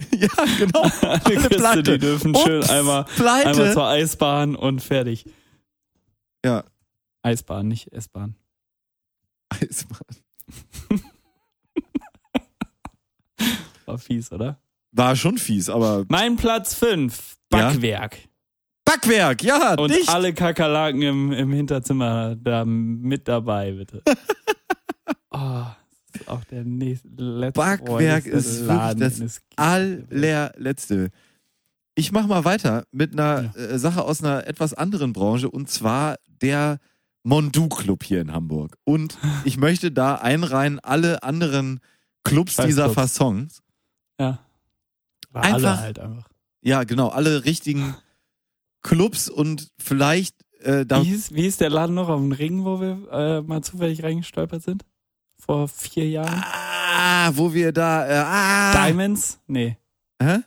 Ja, genau. Alle Alle Gäste, pleite. die dürfen schön Ups, einmal, pleite. einmal zur Eisbahn und fertig. Ja. Eisbahn, nicht S-Bahn. Eisbahn. War fies, oder? War schon fies, aber Mein Platz 5, Ja? Backwerk. Backwerk, ja, Und dicht. alle Kakerlaken im, im Hinterzimmer da mit dabei, bitte. oh, ist auch der nächste, letzte Backwerk freundlichste ist wirklich Laden, das den es gibt. allerletzte. Ich mach mal weiter mit einer äh, Sache aus einer etwas anderen Branche und zwar der Mondu Club hier in Hamburg. Und ich möchte da einreihen alle anderen Clubs Scheiß dieser Clubs. Fassons. Ja. War Einfach- alle halt einfach. Ja, genau, alle richtigen Clubs und vielleicht äh, da Wie hieß, wie hieß der Laden noch auf dem Ring, wo wir äh, mal zufällig reingestolpert sind? Vor vier Jahren? ah, wo wir da äh, ah, Diamonds? Nee. Hä?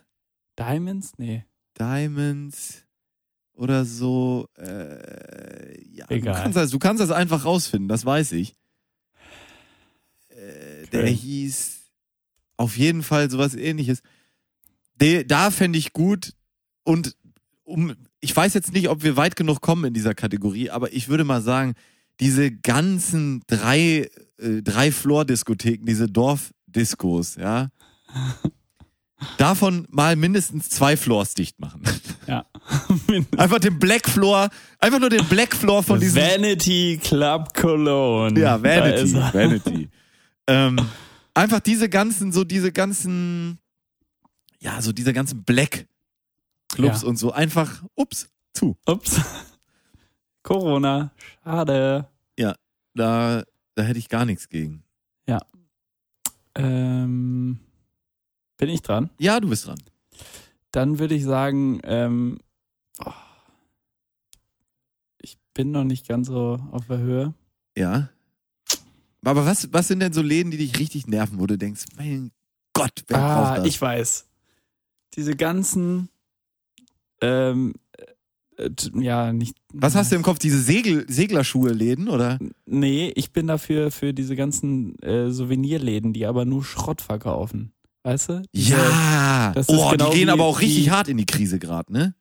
Diamonds? Nee. Diamonds oder so. Äh, ja, Egal. Du kannst, das, du kannst das einfach rausfinden, das weiß ich. Äh, der hieß auf jeden Fall sowas ähnliches. De, da fände ich gut und um, ich weiß jetzt nicht, ob wir weit genug kommen in dieser Kategorie, aber ich würde mal sagen, diese ganzen drei, äh, drei Floor-Diskotheken, diese Dorfdiskos, ja, davon mal mindestens zwei Floors dicht machen. Ja. Einfach den Black Floor, einfach nur den Black Floor von diesem. Vanity Club Cologne. ja, Vanity. Vanity. ähm, einfach diese ganzen, so diese ganzen, ja, so diese ganzen Black Clubs Ja. und so einfach, ups, zu. Ups. Corona. Schade. Da, da hätte ich gar nichts gegen. Ähm, bin ich dran? Ja, du bist dran. Dann würde ich sagen, ähm, oh, ich bin noch nicht ganz so auf der Höhe. Ja. Aber was, was sind denn so Läden, die dich richtig nerven, wo du denkst, mein Gott, wer braucht Ah, das? ich weiß. Diese ganzen, ähm, äh, ja, nicht. was hast du im Kopf? Diese Segel, Seglerschuhe-Läden, oder? Nee, ich bin dafür für diese ganzen äh, Souvenirläden, die aber nur Schrott verkaufen. Weißt du? Diese- Ja! das ist oh, genau die gehen aber auch richtig wie- hart in die Krise gerade, ne?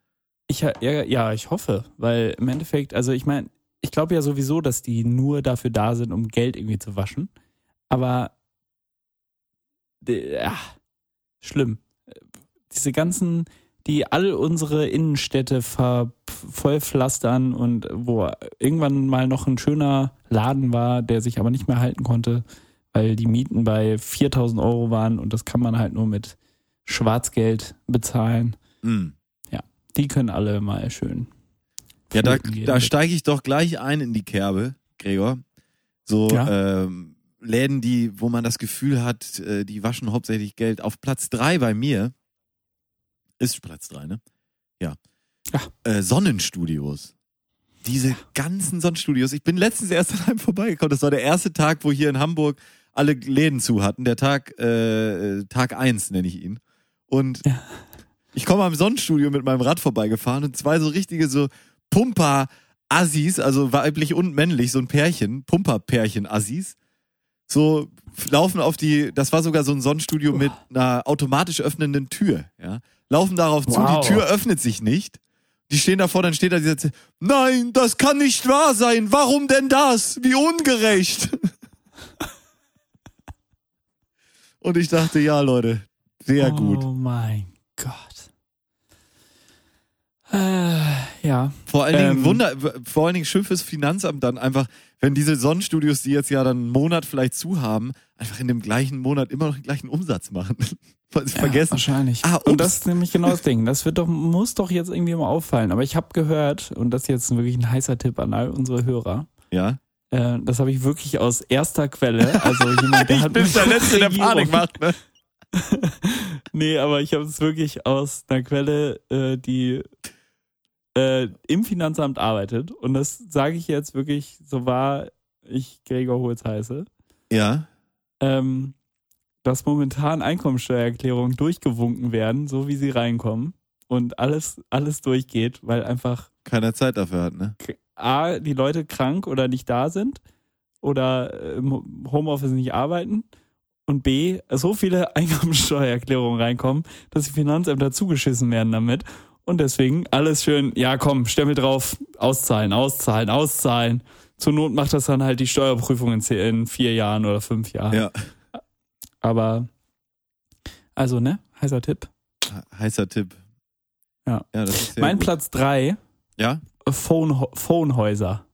Ich, ja, ja, ich hoffe, weil im Endeffekt, also ich meine, ich glaube ja sowieso, dass die nur dafür da sind, um Geld irgendwie zu waschen. Aber äh, ja, schlimm. Diese ganzen, die all unsere Innenstädte vollpflastern und wo irgendwann mal noch ein schöner Laden war, der sich aber nicht mehr halten konnte, weil die Mieten bei 4000 Euro waren und das kann man halt nur mit Schwarzgeld bezahlen. Mhm. Die können alle mal schön. Ja, da, da steige ich doch gleich ein in die Kerbe, Gregor. So Ja. ähm, Läden, die, wo man das Gefühl hat, äh, die waschen hauptsächlich Geld. Auf Platz drei bei mir ist Platz drei, ne? Ja. Ja. Äh, Sonnenstudios. Diese ganzen Sonnenstudios. Ich bin letztens erst an einem vorbeigekommen. Das war der erste Tag, wo hier in Hamburg alle Läden zu hatten. Der Tag, äh, Tag eins nenne ich ihn. Und Ja. ich komme am Sonnenstudio mit meinem Rad vorbeigefahren und zwei so richtige so Pumper-Assis, also weiblich und männlich, so ein Pärchen, Pumper-Pärchen-Assis, so laufen auf die, das war sogar so ein Sonnenstudio mit einer automatisch öffnenden Tür, ja, laufen darauf zu, Wow. die Tür öffnet sich nicht. Die stehen davor, dann steht da dieser, nein, das kann nicht wahr sein, warum denn das? Wie ungerecht. Und ich dachte, ja, Leute, sehr gut. Oh mein Gott. Äh, ja. Vor allen Dingen Ähm, Wunder, vor allen Dingen schön fürs Finanzamt dann einfach, wenn diese Sonnenstudios, die jetzt ja dann einen Monat vielleicht zu haben, einfach in dem gleichen Monat immer noch den gleichen Umsatz machen. Weil sie Ja, vergessen. Wahrscheinlich. Ah, ups. und das ist nämlich genau das Ding. Das wird doch, muss doch jetzt irgendwie mal auffallen. Aber ich habe gehört, und das ist jetzt wirklich ein heißer Tipp an all unsere Hörer, Ja. äh, das habe ich wirklich aus erster Quelle. Also jemand, der hat bin der Letzte, der Panik macht, ne? Nee, aber ich habe es wirklich aus einer Quelle, äh, die äh, im Finanzamt arbeitet. Und das sage ich jetzt wirklich, so wahr ich Gregor Holz heiße. Ja. ähm, dass momentan Einkommensteuererklärungen durchgewunken werden, so wie sie reinkommen und alles, alles durchgeht, weil einfach Keiner Zeit dafür hat, ne? A, die Leute krank oder nicht da sind oder äh, im Homeoffice nicht arbeiten und B, so viele Einkommensteuererklärungen reinkommen, dass die Finanzämter zugeschissen werden damit und deswegen alles schön, ja komm, Stempel drauf, auszahlen, auszahlen, auszahlen. Zur Not macht das dann halt die Steuerprüfung in, zehn, in vier Jahren oder fünf Jahren. Ja. Aber also, ne? Heißer Tipp. Heißer Tipp. Ja. Ja, mein gut. Platz drei Ja? Phone, Phonehäuser.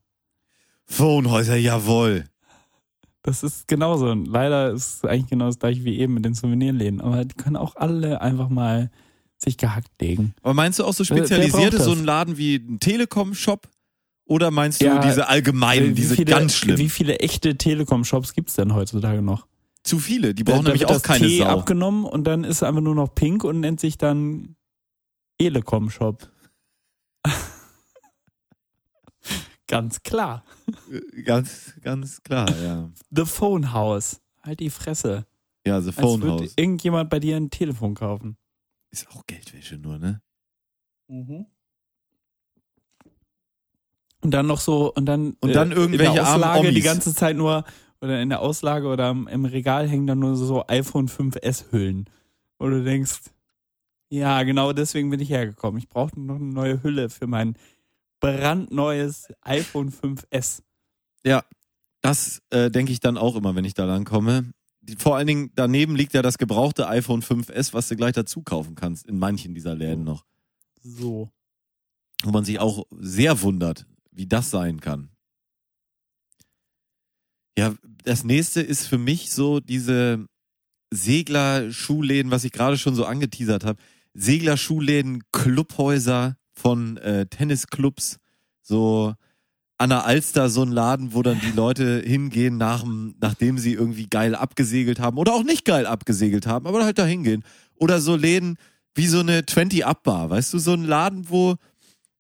Phonehäuser, jawohl. Das ist genauso. Leider ist es eigentlich genau das gleiche wie eben mit den Souvenirläden. Aber die können auch alle einfach mal sich gehackt legen. Aber meinst du auch so spezialisierte, so das? ein Laden wie ein Telekom-Shop? Oder meinst du Ja, diese allgemeinen, Wie diese viele, ganz schlimm? Wie viele echte Telekom-Shops gibt's denn heutzutage noch? Zu viele, die brauchen da nämlich auch keine T Sau. abgenommen und dann ist er einfach nur noch pink und nennt sich dann Elekom-Shop. Ganz klar. Ganz, ganz klar, ja. The Phone House. Halt die Fresse. Ja, The Phone House. irgendjemand bei dir ein Telefon kaufen. Ist auch Geldwäsche nur, ne? Und dann noch so, und dann, Und dann äh, irgendwelche in der armen Auslage die Omis. ganze Zeit nur, oder in der Auslage oder im- Regal hängen dann nur so iPhone 5S Hüllen. Wo du denkst, ja, genau deswegen bin ich hergekommen. Ich brauchte noch eine neue Hülle für mein brandneues iPhone 5S. Ja, das äh, denke ich dann auch immer, wenn ich da lang komme. Die, vor allen Dingen daneben liegt ja das gebrauchte iPhone 5S, was du gleich dazu kaufen kannst, in manchen dieser Läden noch. So. Wo man sich auch sehr wundert, wie das sein kann. Ja, das nächste ist für mich so diese Segler-Schuhläden, was ich gerade schon so angeteasert habe. Segler-Schuhläden, Clubhäuser von äh, Tennisclubs, so an der Alster so ein Laden, wo dann die Leute hingehen, nach, dem- nachdem sie irgendwie geil abgesegelt haben oder auch nicht geil abgesegelt haben, aber halt da hingehen. Oder so Läden wie so eine 20-Up-Bar, weißt du, so ein Laden, wo,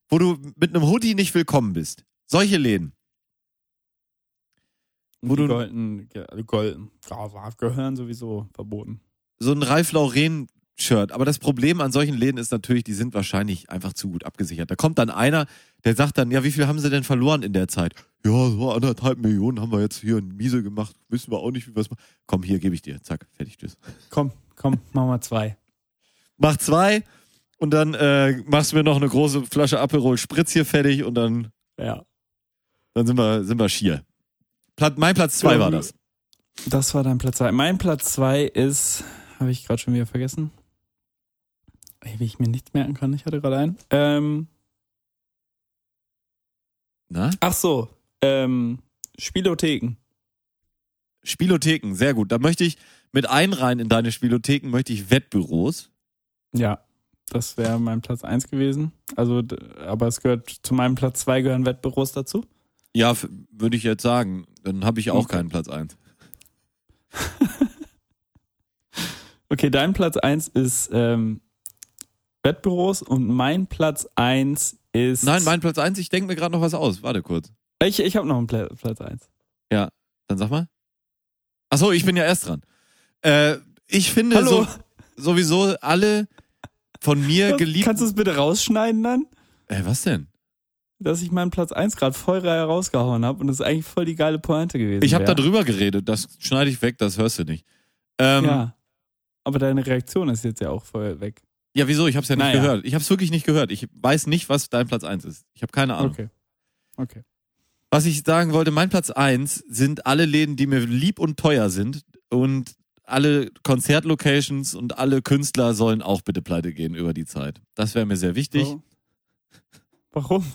wo du mit einem Hoodie nicht willkommen bist. Solche Läden. Wo die du- Golden, Golden, gehören sowieso verboten. so ein Ralf Lauren Shirt. Aber das Problem an solchen Läden ist natürlich, die sind wahrscheinlich einfach zu gut abgesichert. Da kommt dann einer, der sagt dann, ja, wie viel haben sie denn verloren in der Zeit? Ja, so anderthalb Millionen haben wir jetzt hier in Miese gemacht. Wissen wir auch nicht, wie wir es machen. Komm, hier gebe ich dir. Zack, fertig, tschüss. Komm, komm, machen wir zwei. Mach zwei und dann äh, machst du mir noch eine große Flasche Aperol Spritz hier fertig und dann, Ja. dann sind wir, sind wir schier. Plat, mein Platz zwei war wie- das. Das war dein Platz zwei. Mein Platz zwei ist, habe ich gerade schon wieder vergessen. Wie ich mir nichts merken kann, ich hatte gerade einen. Ähm, Na? ach so, ähm, Spielotheken. Spielotheken, sehr gut. Da möchte ich mit einreihen in deine Spielotheken, möchte ich Wettbüros. Ja, das wäre mein Platz eins gewesen. Also, aber es gehört zu meinem Platz zwei gehören Wettbüros dazu. Ja, würde ich jetzt sagen. Dann habe ich auch Okay. keinen Platz eins. Okay, dein Platz eins ist ähm, Wettbüros und mein Platz eins ist. Nein, mein Platz eins, ich denke mir gerade noch was aus. Warte kurz. Ich, ich habe noch einen Pla Platz eins. Dann sag mal. Achso, ich bin ja erst dran. Äh, ich finde so, sowieso alle von mir geliebt. Kannst du es bitte rausschneiden dann? Äh, was denn? Dass ich meinen Platz eins gerade voll rausgehauen habe und das ist eigentlich voll die geile Pointe gewesen. Ich habe da drüber geredet. Das schneide ich weg, das hörst du nicht. Ähm, ja. Ja. Aber deine Reaktion ist jetzt ja auch voll weg. Wieso? Ich habe es ja nicht Naja. gehört. Ich habe es wirklich nicht gehört. Ich weiß nicht, was dein Platz eins ist. Ich habe keine Ahnung. Okay. Okay. Was ich sagen wollte, mein Platz eins sind alle Läden, die mir lieb und teuer sind und alle Konzertlocations und alle Künstler sollen auch bitte pleite gehen über die Zeit. Das wäre mir sehr wichtig. Warum? Warum?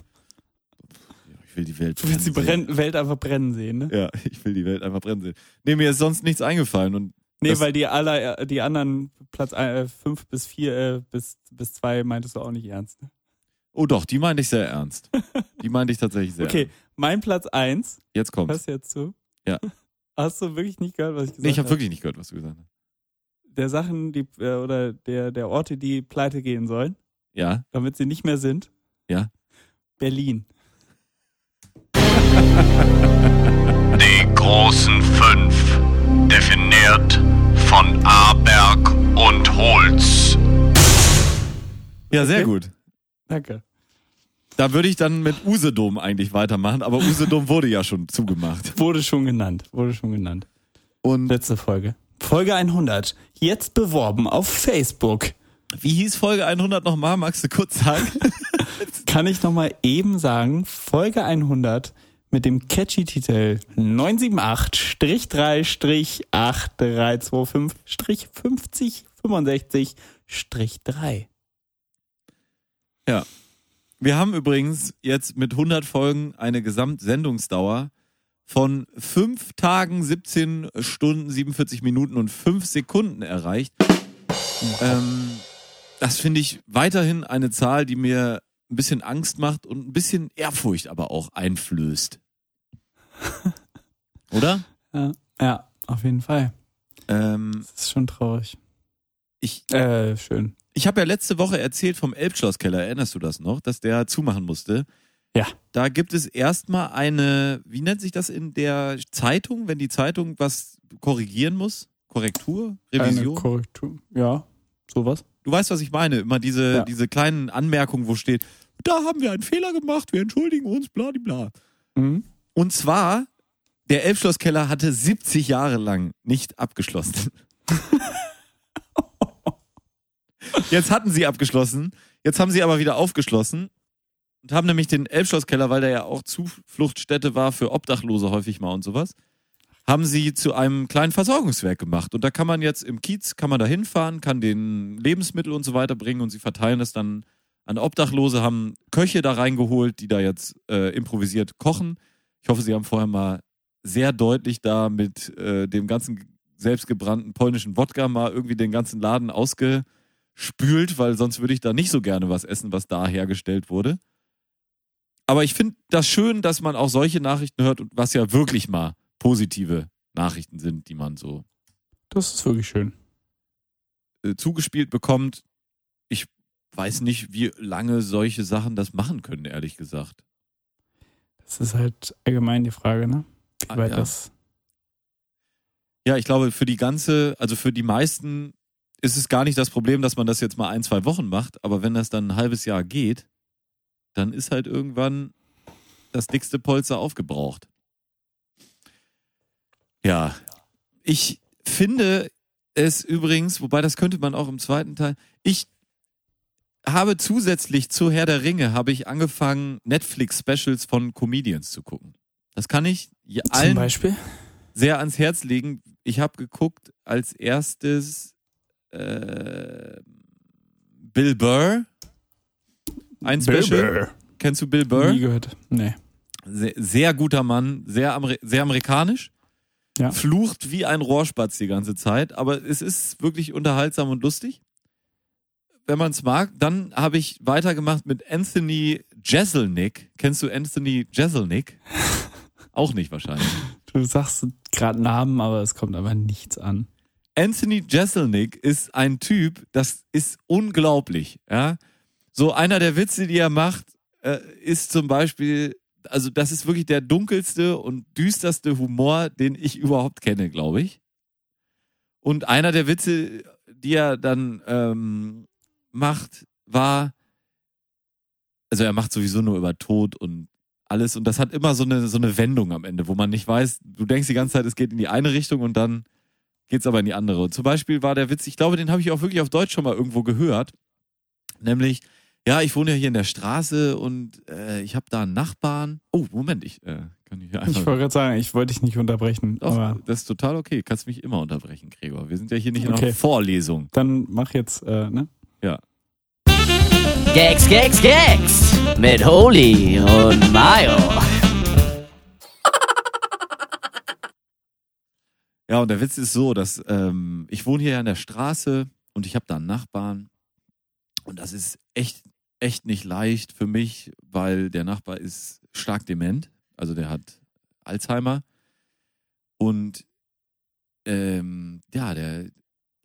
Ich will die Welt Du willst die brennen Welt einfach brennen sehen, ne? Ja, ich will die Welt einfach brennen sehen. Nee, mir ist sonst nichts eingefallen und Nee, Das- weil die aller, die anderen Platz äh, fünf bis vier äh, bis bis zwei meintest du auch nicht ernst. Ne? oh doch, die meinte ich sehr ernst. Die meinte ich tatsächlich sehr Okay, ernst. mein Platz eins. Jetzt kommt's. Hörst du jetzt zu? Ja. Hast du wirklich nicht gehört, was ich gesagt Nee, ich habe habe? wirklich nicht gehört, was du gesagt hast. Der Sachen, die äh, oder der der Orte, die pleite gehen sollen, Ja, damit sie nicht mehr sind. Ja. Berlin. Die großen fünf, definiert von Aberg und Holz. ja, sehr Okay. gut. Danke. Da würde ich dann mit Usedom eigentlich weitermachen, aber Usedom wurde ja schon zugemacht. Wurde schon genannt. Wurde schon genannt. Und Letzte Folge. Folge 100. Jetzt beworben auf Facebook. wie hieß Folge 100 nochmal? Magst du kurz sagen? Kann ich nochmal eben sagen, Folge 100 mit dem catchy Titel 978-8325-5065-3. Ja. Wir haben übrigens jetzt mit 100 Folgen eine Gesamtsendungsdauer von 5 Tagen, 17 Stunden, 47 Minuten und 5 Sekunden erreicht. Ähm, das finde ich weiterhin eine Zahl, die mir ein bisschen Angst macht und ein bisschen Ehrfurcht aber auch einflößt. Oder? Ja, ja, auf jeden Fall. Ähm, Das ist schon traurig. ich Äh, schön. ich habe ja letzte Woche erzählt vom Elbschlosskeller, erinnerst du das noch, dass der zumachen musste? Ja. Da gibt es erstmal eine, wie nennt sich das in der Zeitung, wenn die Zeitung was korrigieren muss? Korrektur? Eine Revision? Korrektur. Ja, sowas. du weißt, was ich meine. Immer diese, Ja. diese kleinen Anmerkungen, wo steht, da haben wir einen Fehler gemacht, wir entschuldigen uns, bla bla. Mhm. Und zwar, der Elbschlosskeller hatte 70 Jahre lang nicht abgeschlossen. Jetzt hatten sie abgeschlossen, jetzt haben sie aber wieder aufgeschlossen und haben nämlich den Elbschlosskeller, weil der ja auch Zufluchtsstätte war für Obdachlose häufig mal und sowas, haben sie zu einem kleinen Versorgungswerk gemacht. Und da kann man jetzt im Kiez, kann man da hinfahren, kann den Lebensmittel und so weiter bringen und sie verteilen das dann an Obdachlose, haben Köche da reingeholt, die da jetzt äh, improvisiert kochen. Ich hoffe, sie haben vorher mal sehr deutlich da mit äh, dem ganzen selbstgebrannten polnischen Wodka mal irgendwie den ganzen Laden ausgespült, weil sonst würde ich da nicht so gerne was essen, was da hergestellt wurde. Aber ich finde das schön, dass man auch solche Nachrichten hört, und was ja wirklich mal positive Nachrichten sind, die man so Das ist wirklich schön. äh, zugespielt bekommt. Ich weiß nicht, wie lange solche Sachen das machen können, ehrlich gesagt. Das ist halt allgemein die Frage, ne? Wie Ah, weit ja. das Ja, ich glaube, für die ganze, also für die meisten ist es gar nicht das Problem, dass man das jetzt mal ein, zwei Wochen macht, aber wenn das dann ein halbes Jahr geht, dann ist halt irgendwann das dickste Polster aufgebraucht. Ja, ich finde es übrigens, wobei das könnte man auch im zweiten Teil, ich habe zusätzlich zu Herr der Ringe, habe ich angefangen, Netflix-Specials von Comedians zu gucken. Das kann ich ja Zum allen Beispiel? sehr ans Herz legen. Ich habe geguckt als erstes äh, Bill Burr. Ein Special. Kennst du Bill Burr? Nie gehört. Nee. Sehr, sehr guter Mann, sehr, Amer sehr amerikanisch. Ja. Flucht wie ein Rohrspatz die ganze Zeit, aber es ist wirklich unterhaltsam und lustig. Wenn man es mag, dann habe ich weitergemacht mit Anthony Jeselnik. Kennst du Anthony Jeselnik? Auch nicht wahrscheinlich. Du sagst gerade Namen, aber es kommt aber nichts an. Anthony Jeselnik ist ein Typ, das ist unglaublich. Ja? So einer der Witze, die er macht, äh, ist zum Beispiel, also das ist wirklich der dunkelste und düsterste Humor, den ich überhaupt kenne, glaube ich. Und einer der Witze, die er dann ähm, macht, war, also er macht sowieso nur über Tod und alles und das hat immer so eine so eine Wendung am Ende, wo man nicht weiß, du denkst die ganze Zeit, es geht in die eine Richtung und dann geht's aber in die andere. Und zum Beispiel war der Witz, ich glaube, den habe ich auch wirklich auf Deutsch schon mal irgendwo gehört, nämlich ja, ich wohne ja hier in der Straße und äh, ich habe da einen Nachbarn. Oh, Moment, ich äh, kann hier Ich einfach. wollte gerade sagen, ich wollte dich nicht unterbrechen, Doch, das ist total okay. Kannst mich immer unterbrechen, Gregor. Wir sind ja hier nicht in Okay. einer Vorlesung. dann mach jetzt, äh, ne? Ja. Gags, Gags, Gags mit Holy und Mayo. Ja, und der Witz ist so, dass ähm, ich wohne hier an der Straße und ich habe da einen Nachbarn. Und das ist echt, echt nicht leicht für mich, weil der Nachbar ist stark dement. Also der hat Alzheimer. Und ähm, ja, der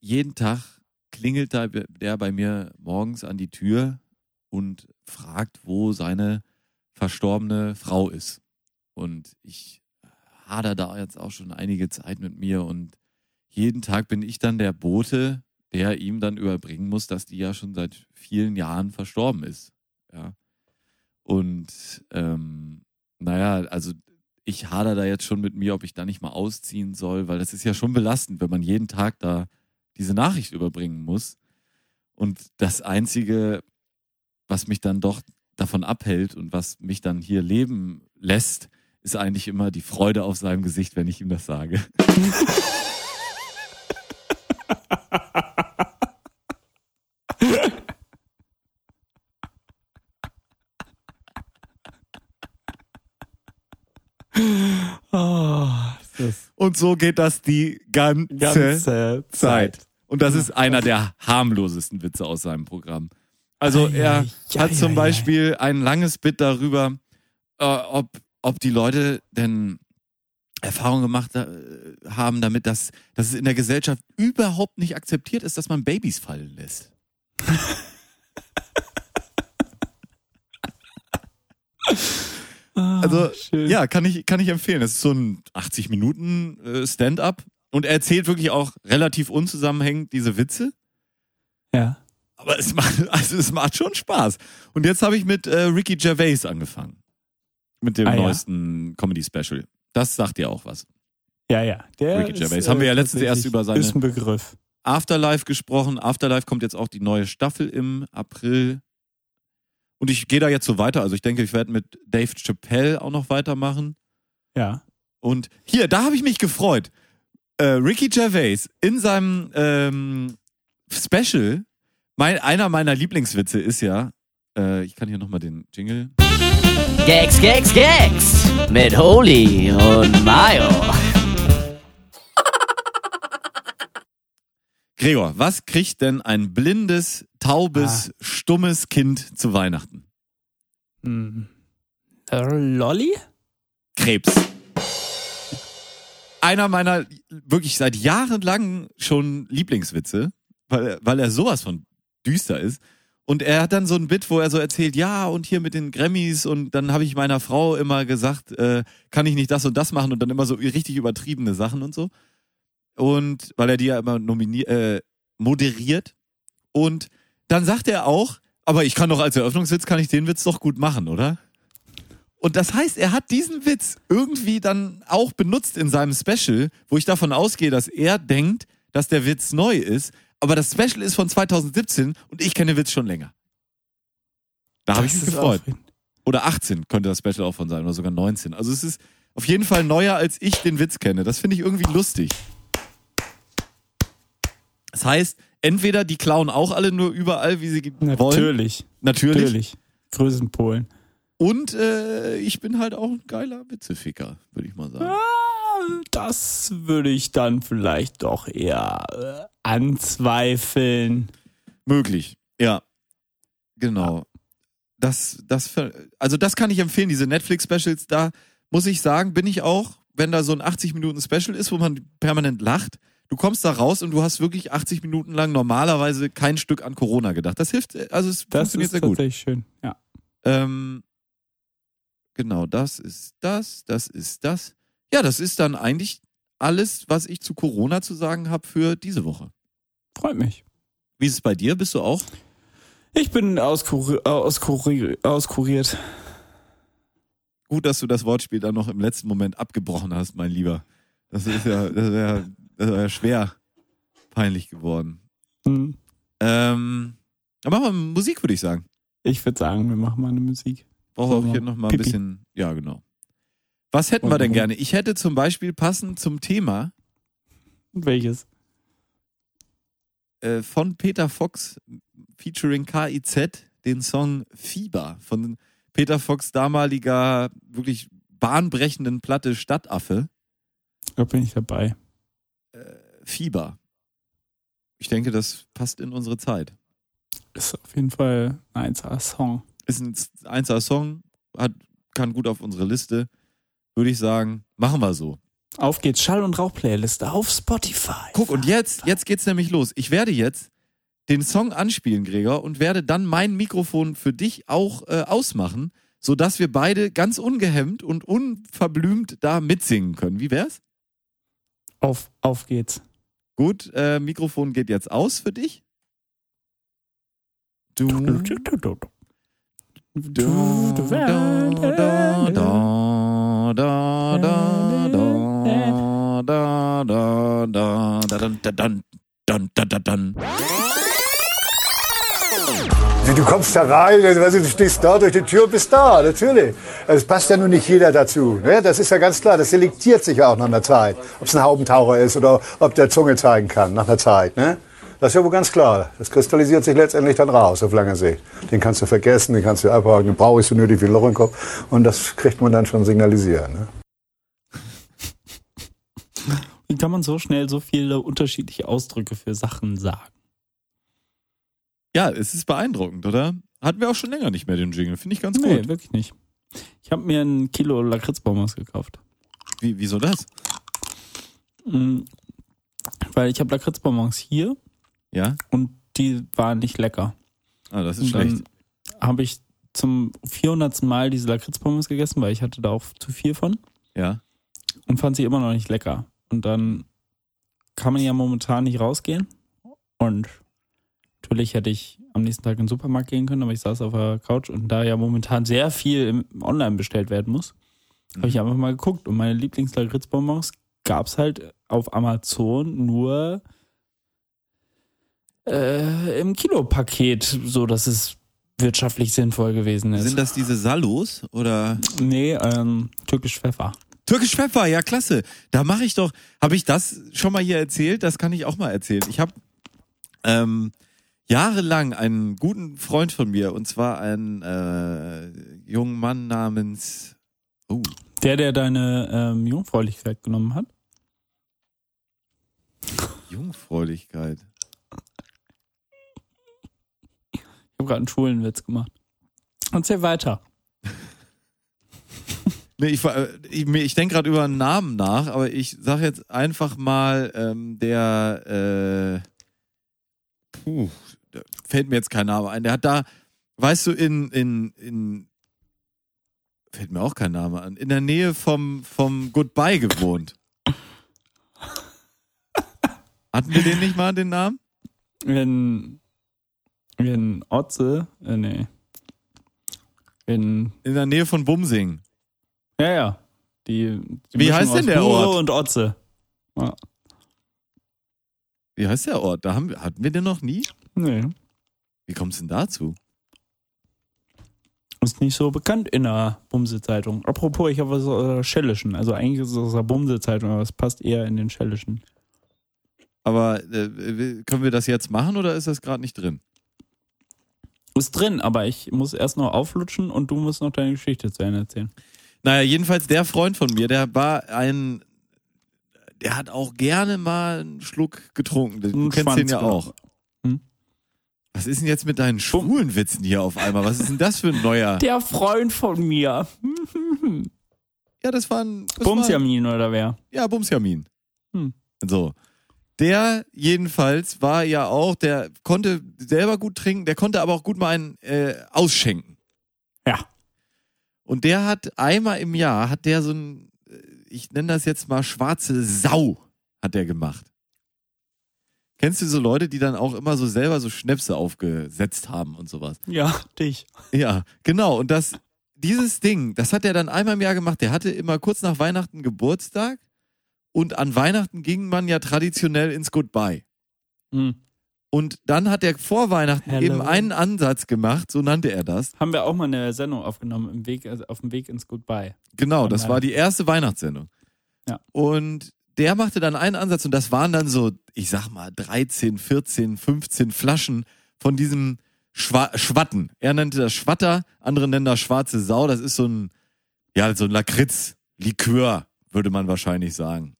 jeden Tag klingelt da der bei mir morgens an die Tür und fragt, wo seine verstorbene Frau ist. Und ich hader da jetzt auch schon einige Zeit mit mir und jeden Tag bin ich dann der Bote, der ihm dann überbringen muss, dass die ja schon seit vielen Jahren verstorben ist. Ja. Und ähm, naja, also ich hader da jetzt schon mit mir, ob ich da nicht mal ausziehen soll, weil das ist ja schon belastend, wenn man jeden Tag da diese Nachricht überbringen muss. Und das Einzige, was mich dann doch davon abhält und was mich dann hier leben lässt, ist eigentlich immer die Freude auf seinem Gesicht, wenn ich ihm das sage. Oh, Und so geht das die ganze, ganze Zeit. Und das ist einer der harmlosesten Witze aus seinem Programm. Also er hat zum ei, Beispiel ein langes Bit darüber, äh, ob, ob die Leute denn Erfahrung gemacht äh, haben damit, dass, dass es in der Gesellschaft überhaupt nicht akzeptiert ist, dass man Babys fallen lässt. Also, Ah, schön. ja, kann ich, kann ich empfehlen. Das ist so ein 80 Minuten äh, Stand-up und er erzählt wirklich auch relativ unzusammenhängend diese Witze. Ja. Aber es macht, also es macht schon Spaß. Und jetzt habe ich mit äh, Ricky Gervais angefangen. Mit dem Ah, ja. neuesten Comedy-Special. Das sagt dir auch was. Ja, ja. Der Ricky Gervais. Haben wir ja letztens erst über seine- Ist ein Begriff. Afterlife gesprochen. Afterlife kommt jetzt auch die neue Staffel im April. Und ich gehe da jetzt so weiter. Also ich denke, ich werde mit Dave Chappelle auch noch weitermachen. Ja. Und hier, da habe ich mich gefreut. Äh, Ricky Gervais in seinem ähm, Special, mein, einer meiner Lieblingswitze ist ja, äh, ich kann hier nochmal den Jingle. Gags, Gags, Gags mit Holy und Mayo. Gregor, was kriegt denn ein blindes, taubes, stummes Kind zu Weihnachten? Hm. Lolli? Krebs. Einer meiner wirklich seit Jahren lang schon Lieblingswitze, weil, weil er sowas von düster ist. Und er hat dann so ein Bit, wo er so erzählt, ja, und hier mit den Grammys und dann habe ich meiner Frau immer gesagt, äh, kann ich nicht das und das machen und dann immer so richtig übertriebene Sachen und so. und weil er die ja immer nominiert, äh, moderiert. Und dann sagt er auch, aber ich kann doch als Eröffnungswitz, kann ich den Witz doch gut machen, oder? Und das heißt, er hat diesen Witz irgendwie dann auch benutzt in seinem Special, wo ich davon ausgehe, dass er denkt, dass der Witz neu ist. Aber das Special ist von 2017 und ich kenne den Witz schon länger. Da habe ich mich gefreut. aufregend. Oder 18 könnte das Special auch von sein, oder sogar 19. Also es ist auf jeden Fall neuer, als ich den Witz kenne. Das finde ich irgendwie lustig. Das heißt, entweder die klauen auch alle nur überall, wie sie ge- wollen. Natürlich. Natürlich. Natürlich. Größen Polen. Und äh, ich bin halt auch ein geiler Witzeficker, würde ich mal sagen. Ah, Das würde ich dann vielleicht doch eher äh, anzweifeln. Möglich, ja. Genau. Das, das, ver- also das kann ich empfehlen, diese Netflix-Specials, da muss ich sagen, bin ich auch, wenn da so ein 80-Minuten-Special ist, wo man permanent lacht, du kommst da raus und du hast wirklich 80 Minuten lang normalerweise kein Stück an Corona gedacht. Das hilft, äh, also es Das funktioniert ist sehr gut. tatsächlich schön. Ja. Ähm, genau, das ist das, das ist das. Ja, das ist dann eigentlich alles, was ich zu Corona zu sagen habe für diese Woche. Freut mich. Wie ist es bei dir? Bist du auch? Ich bin auskuri auskuri auskuriert. Gut, dass du das Wortspiel dann noch im letzten Moment abgebrochen hast, mein Lieber. Das ist ja, das wäre das wär schwer peinlich geworden. Hm. Ähm, aber machen wir Musik, würde ich sagen. Ich würde sagen, wir machen mal eine Musik. So, auch hier nochmal ein Pipi. bisschen, ja genau. Was hätten wir denn gerne? Ich hätte zum Beispiel passend zum Thema Welches? äh, von Peter Fox featuring KIZ den Song Fieber von Peter Fox damaliger wirklich bahnbrechenden Platte Stadtaffe. Da bin ich dabei. Fieber. Ich denke, das passt in unsere Zeit. Ist auf jeden Fall ein 1A-Song. Ist ein 1er Song, hat, kann gut auf unsere Liste. Würde ich sagen, machen wir so. Auf geht's, Schall- und Rauch-Playliste auf Spotify. Guck, und jetzt, jetzt geht's nämlich los. Ich werde jetzt den Song anspielen, Gregor, und werde dann mein Mikrofon für dich auch äh, ausmachen, sodass wir beide ganz ungehemmt und unverblümt da mitsingen können. Wie wär's? Auf, auf geht's. Gut, äh, Mikrofon geht jetzt aus für dich. Du. Da, da, da, da, da, da, da, da, da, da, da, dann, da, dann, dann, da, da, dann. Du kommst da rein, also du stehst da durch die Tür und bist da, natürlich. Also Es passt ja nun nicht jeder dazu. Ne? Das ist ja ganz klar. Das selektiert sich ja auch nach einer Zeit. Ob es ein Haubentaucher ist oder ob der Zunge zeigen kann nach einer Zeit. Ne? Das ist ja wohl ganz klar. Das kristallisiert sich letztendlich dann raus auf lange Sicht. Den kannst du vergessen, den kannst du abhaken, den brauchst du nötig wie ein Loch im Kopf. Und das kriegt man dann schon signalisiert. Ne? Wie kann man so schnell so viele unterschiedliche Ausdrücke für Sachen sagen? Ja, es ist beeindruckend, oder? Hatten wir auch schon länger nicht mehr den Jingle. Finde ich ganz Nee, gut. wirklich nicht. Ich habe mir ein Kilo Lakritzbonbons gekauft. Wie, wieso das? Mhm. Weil ich habe Lakritzbonbons hier Ja? und die waren nicht lecker. Ah, das ist Und schlecht. dann habe ich zum 400. Mal diese Lakritzbonbons gegessen, weil ich hatte da auch zu viel von Ja. und fand sie immer noch nicht lecker. Und dann kann man ja momentan nicht rausgehen. Und natürlich hätte ich am nächsten Tag in den Supermarkt gehen können, aber ich saß auf der Couch und da ja momentan sehr viel Online bestellt werden muss, habe ich einfach mal geguckt. Und meine Lieblingslakritzbonbons gab es halt auf Amazon nur äh, im Kilopaket, so dass es wirtschaftlich sinnvoll gewesen ist. Sind das diese Salos oder? nee, ähm, türkisch Pfeffer. Türkisch Pfeffer, ja klasse. Da mache ich doch, habe ich das schon mal hier erzählt? Das kann ich auch mal erzählen. Ich habe ähm, jahrelang einen guten Freund von mir, und zwar einen äh, jungen Mann namens, oh, Der, der deine ähm, Jungfräulichkeit genommen hat. Jungfräulichkeit. Ich habe gerade einen Schulenwitz gemacht. Erzähl weiter. Nee, ich, ich, ich denke gerade über einen Namen nach, aber ich sage jetzt einfach mal, ähm, der, äh, puh, da fällt mir jetzt kein Name ein. Der hat da, weißt du, in, in, in, fällt mir auch kein Name an, in der Nähe vom, vom Goodbye gewohnt. Hatten wir den nicht mal, den Namen? In, in Otze, äh, nee. In, In der Nähe von Bumsing. ja, ja. Die, die Wie heißt denn der Hure Ort? und Otze. Ja. Wie heißt der Ort? Da haben wir, hatten wir den noch nie? Nee. Wie kommt's denn dazu? Ist nicht so bekannt in der Bumse-Zeitung. Apropos, ich habe was aus der Schellischen. Also eigentlich ist es aus der Bumse-Zeitung, aber es passt eher in den Schellischen. Aber äh, können wir das jetzt machen oder ist das gerade nicht drin? Ist drin, aber ich muss erst noch auflutschen und du musst noch deine Geschichte zu Ende erzählen. Naja, jedenfalls der Freund von mir, der war ein, der hat auch gerne mal einen Schluck getrunken. Du Ein kennst den ja Schwanz, auch. Hm? Was ist denn jetzt mit deinen schwulen Witzen hier auf einmal? Was ist denn das für ein neuer? Der Freund von mir. Ja, das war ein das war, Bumsjamin oder wer? Ja, Bumsjamin. Hm. So. Der jedenfalls war ja auch, der konnte selber gut trinken, der konnte aber auch gut mal einen äh, ausschenken. Ja. Und der hat einmal im Jahr, hat der so ein, äh, ich nenne das jetzt mal schwarze Sau, hat der gemacht. Kennst du so Leute, die dann auch immer so selber so Schnäpse aufgesetzt haben und sowas? Ja, dich. Ja, genau. Und das, dieses Ding, das hat er dann einmal im Jahr gemacht. Der hatte immer kurz nach Weihnachten Geburtstag und an Weihnachten ging man ja traditionell ins Goodbye. Hm. Und dann hat er vor Weihnachten Hello. eben einen Ansatz gemacht, so nannte er das. Haben wir auch mal eine Sendung aufgenommen im Weg, also auf dem Weg ins Goodbye. Genau, das war die erste Weihnachtssendung. Ja. Und der machte dann einen Ansatz und das waren dann so, ich sag mal, 13, 14, 15 Flaschen von diesem Schwa Schwatten. Er nannte das Schwatter, andere nennen das schwarze Sau. Das ist so ein, ja, so ein Lakritz-Likör, würde man wahrscheinlich sagen.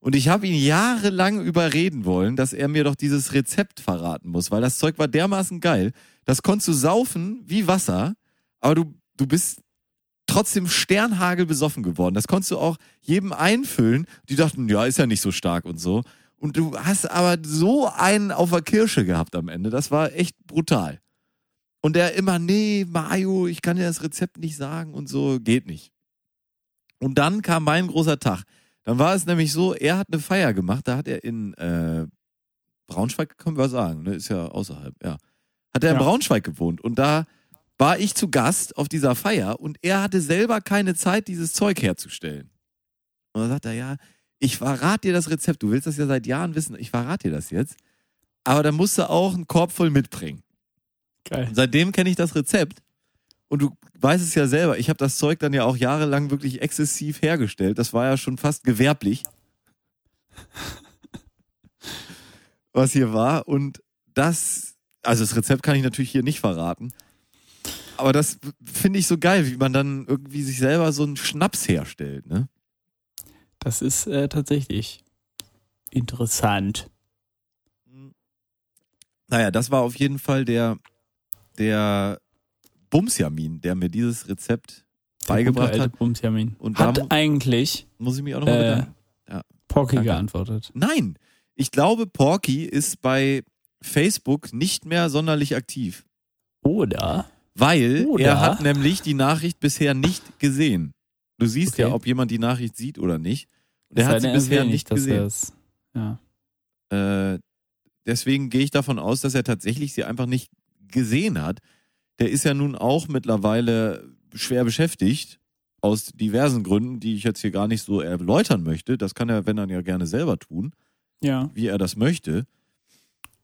Und ich habe ihn jahrelang überreden wollen, dass er mir doch dieses Rezept verraten muss, weil das Zeug war dermaßen geil. Das konntest du saufen wie Wasser, aber du, du bist trotzdem Sternhagel besoffen geworden. Das konntest du auch jedem einfüllen. Die dachten, ja, ist ja nicht so stark und so. Und du hast aber so einen auf der Kirsche gehabt am Ende. Das war echt brutal. Und der immer, nee, Mario, ich kann dir das Rezept nicht sagen und so, geht nicht. Und dann kam mein großer Tag. Dann war es nämlich so, er hat eine Feier gemacht, da hat er in äh, Braunschweig, können wir sagen, ne? ist ja außerhalb, ja. Hat er in Ja. Braunschweig gewohnt und da war ich zu Gast auf dieser Feier und er hatte selber keine Zeit, dieses Zeug herzustellen. Und dann sagt er, ja, ich verrate dir das Rezept, du willst das ja seit Jahren wissen, ich verrate dir das jetzt. Aber da musst du auch einen Korb voll mitbringen. Geil. Und seitdem kenne ich das Rezept. Und du weißt es ja selber, ich habe das Zeug dann ja auch jahrelang wirklich exzessiv hergestellt. Das war ja schon fast gewerblich. Was hier war. Und das, also das Rezept kann ich natürlich hier nicht verraten. Aber das finde ich so geil, wie man dann irgendwie sich selber so einen Schnaps herstellt, ne? Das ist äh, tatsächlich interessant. Naja, das war auf jeden Fall der, der Bumsjamin, der mir dieses Rezept beigebracht Der gute hat. Bumsjamin. Und da Hat eigentlich Muss ich mich auch nochmal äh, bedanken. Ja. Porky Danke. geantwortet. Nein, ich glaube, Porky ist bei Facebook nicht mehr sonderlich aktiv, Oder? weil Oder? er hat nämlich die Nachricht bisher nicht gesehen. Du siehst Okay. ja, ob jemand die Nachricht sieht oder nicht. Und er Es sei hat sie er bisher nicht dass gesehen. es- Ja. Äh, deswegen gehe ich davon aus, dass er tatsächlich sie einfach nicht gesehen hat. Der ist ja nun auch mittlerweile schwer beschäftigt, aus diversen Gründen, die ich jetzt hier gar nicht so erläutern möchte. Das kann er, wenn dann ja gerne selber tun, Ja. wie er das möchte.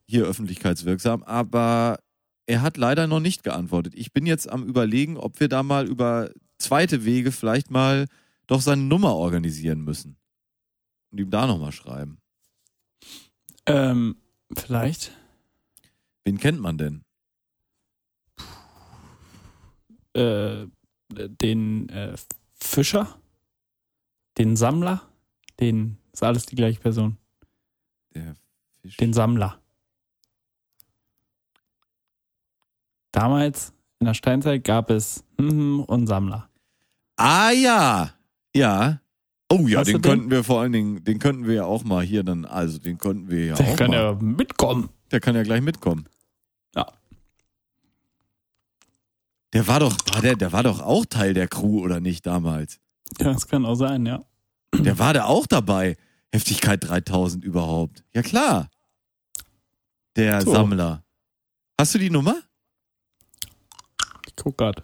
Hier öffentlichkeitswirksam. Aber er hat leider noch nicht geantwortet. Ich bin jetzt am überlegen, ob wir da mal über zweite Wege vielleicht mal doch seine Nummer organisieren müssen. Und ihm da nochmal schreiben. Ähm, vielleicht. Wen kennt man denn? Äh, den äh, Fischer, den Sammler, den ist alles die gleiche Person. Der Fisch. Den Sammler. Damals in der Steinzeit gab es und Sammler. Ah ja, ja. Oh ja, Hast den den? könnten wir vor allen Dingen, den könnten wir ja auch mal hier dann, also den könnten wir ja Der auch kann mal. ja mitkommen. Der kann ja gleich mitkommen. Ja. Der war doch, war der, der war doch auch Teil der Crew oder nicht damals? Ja, das kann auch sein, ja. Der war da auch dabei. Heftigkeit 3000 überhaupt. Ja klar. Der So. Sammler. Hast du die Nummer? Ich guck grad.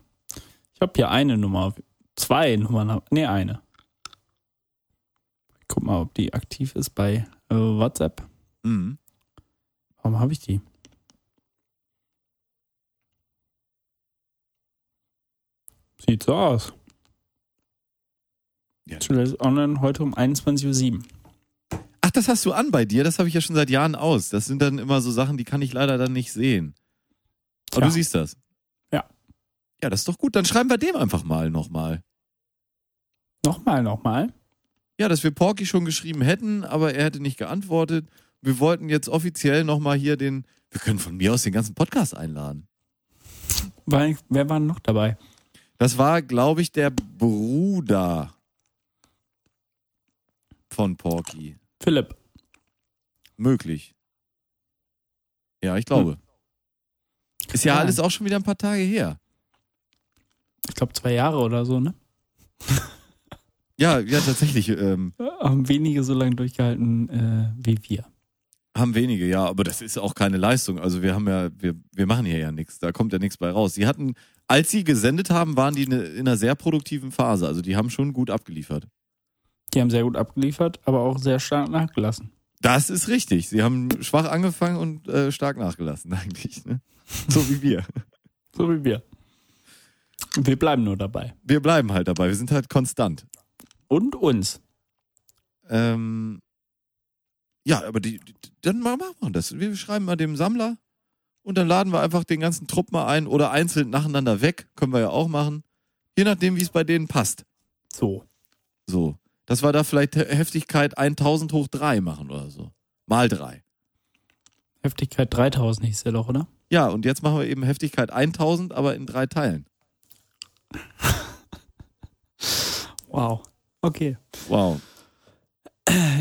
Ich habe hier eine Nummer. Zwei Nummern. hab- Nee, eine. Ich guck mal, ob die aktiv ist bei äh, WhatsApp. Mhm. Warum habe ich die? Sieht so aus. Ja. Zuletzt online heute um 21.07 Uhr. Ach, das hast du an bei dir. Das habe ich ja schon seit Jahren aus. Das sind dann immer so Sachen, die kann ich leider dann nicht sehen. Aber Tja. du siehst das. Ja. Ja, das ist doch gut. Dann schreiben wir dem einfach mal nochmal. Nochmal, nochmal. Ja, dass wir Porky schon geschrieben hätten, aber er hätte nicht geantwortet. Wir wollten jetzt offiziell nochmal hier den. Wir können von mir aus den ganzen Podcast einladen. Weil, wer war noch dabei? Das war, glaube ich, der Bruder von Porky. Philipp. Möglich. Ja, ich glaube. Ist ja Ja. alles auch schon wieder ein paar Tage her. Ich glaube zwei Jahre oder so, ne? Ja, ja, tatsächlich. Ähm, Haben wenige so lange durchgehalten äh, wie wir. Haben wenige, ja, aber das ist auch keine Leistung. Also wir haben ja, wir, wir machen hier ja nichts. Da kommt ja nichts bei raus. Sie hatten, als sie gesendet haben, waren die ne- in einer sehr produktiven Phase. Also die haben schon gut abgeliefert. Die haben sehr gut abgeliefert, aber auch sehr stark nachgelassen. Das ist richtig. Sie haben schwach angefangen und äh, stark nachgelassen, eigentlich. Ne? So wie wir. So wie wir. Wir bleiben nur dabei. Wir bleiben halt dabei. Wir sind halt konstant. Und uns. Ähm, ja, aber die, die, dann machen wir das. Wir schreiben mal dem Sammler und dann laden wir einfach den ganzen Trupp mal ein oder einzeln nacheinander weg. Können wir ja auch machen. Je nachdem, wie es bei denen passt. So. So. Dass wir da vielleicht He- Heftigkeit 1000 hoch 3 machen oder so. Mal 3. Heftigkeit 3000 hieß der doch, oder? Ja, und jetzt machen wir eben Heftigkeit 1000, aber in drei Teilen. Wow. Okay. Wow.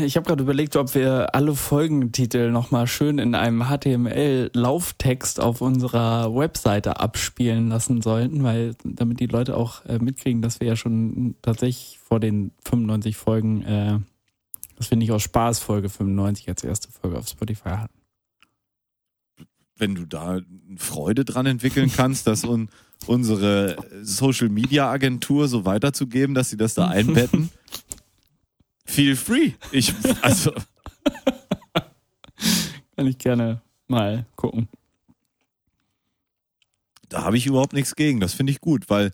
Ich habe gerade überlegt, ob wir alle Folgentitel nochmal schön in einem HTML-Lauftext auf unserer Webseite abspielen lassen sollten, weil damit die Leute auch äh, mitkriegen, dass wir ja schon tatsächlich vor den 95 Folgen, äh, dass wir nicht aus Spaß Folge 95 als erste Folge auf Spotify hatten. wenn du da Freude dran entwickeln kannst, dass un unsere Social Media Agentur so weiterzugeben, dass sie das da einbetten. Feel free. Ich, also, Kann ich gerne mal gucken. da habe ich überhaupt nichts gegen. Das finde ich gut, weil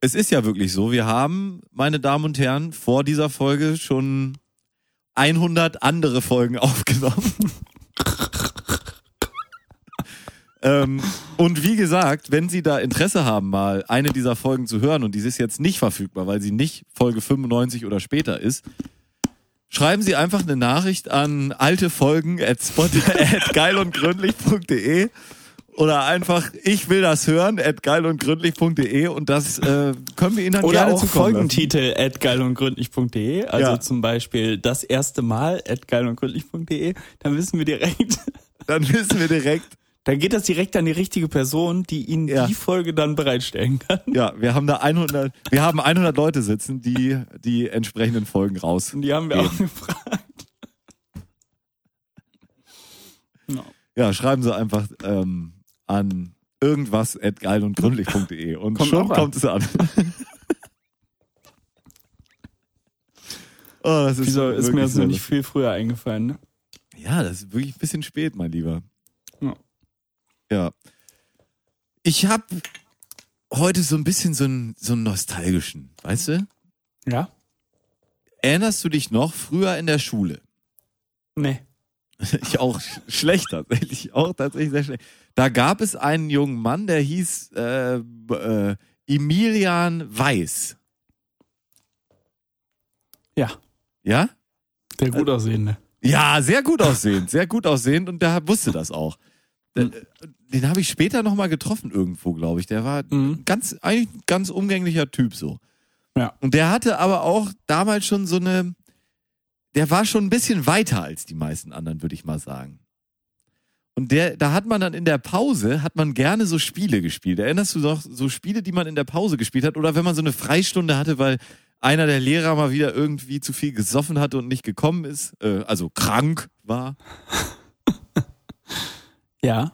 es ist ja wirklich so, wir haben, meine Damen und Herren, vor dieser Folge schon 100 andere Folgen aufgenommen. ähm, und wie gesagt, wenn Sie da Interesse haben, mal eine dieser Folgen zu hören und die ist jetzt nicht verfügbar, weil sie nicht Folge 95 oder später ist, schreiben Sie einfach eine Nachricht an alte Folgen at, spot, at geilundgründlich.de oder einfach ich will das hören at geilundgründlich.de und das äh, können wir Ihnen dann Oder gerne auch zukommen lassen. Folgentitel at geilundgründlich.de, also Ja. zum Beispiel das erste Mal at geilundgründlich.de, dann wissen wir direkt, Dann wissen wir direkt, dann geht das direkt an die richtige Person, die Ihnen Ja. die Folge dann bereitstellen kann. ja, wir haben da 100, wir haben 100 Leute sitzen, die die entsprechenden Folgen raus. Und die haben wir auch gefragt. No. Ja, schreiben Sie einfach ähm, an irgendwas at geilundgründlich.de und Kommt schon auch an. kommt es an. oh, das ist Wieso ist mir das noch nicht viel früher eingefallen, ne? Ja, das ist wirklich ein bisschen spät, mein Lieber. Ja. Ich habe heute so ein bisschen so einen, so einen nostalgischen, weißt du? Ja? Erinnerst du dich noch früher in der Schule? Nee. Ich auch sch- schlecht tatsächlich, auch tatsächlich sehr schlecht. Da gab es einen jungen Mann, der hieß äh, äh, Emilian Weiß. Ja, Ja? der gut aussehende. Ja, sehr gut aussehend, sehr gut aussehend und der wusste das auch. Der, Den habe ich später nochmal getroffen irgendwo, glaube ich. Der war Mhm. ganz, eigentlich ein ganz umgänglicher Typ so. Ja. Und der hatte aber auch damals schon so eine, der war schon ein bisschen weiter als die meisten anderen, würde ich mal sagen. Und der, da hat man dann in der Pause, hat man gerne so Spiele gespielt. Erinnerst du noch so Spiele, die man in der Pause gespielt hat? Oder wenn man so eine Freistunde hatte, weil einer der Lehrer mal wieder irgendwie zu viel gesoffen hatte und nicht gekommen ist, äh, also krank war. Ja.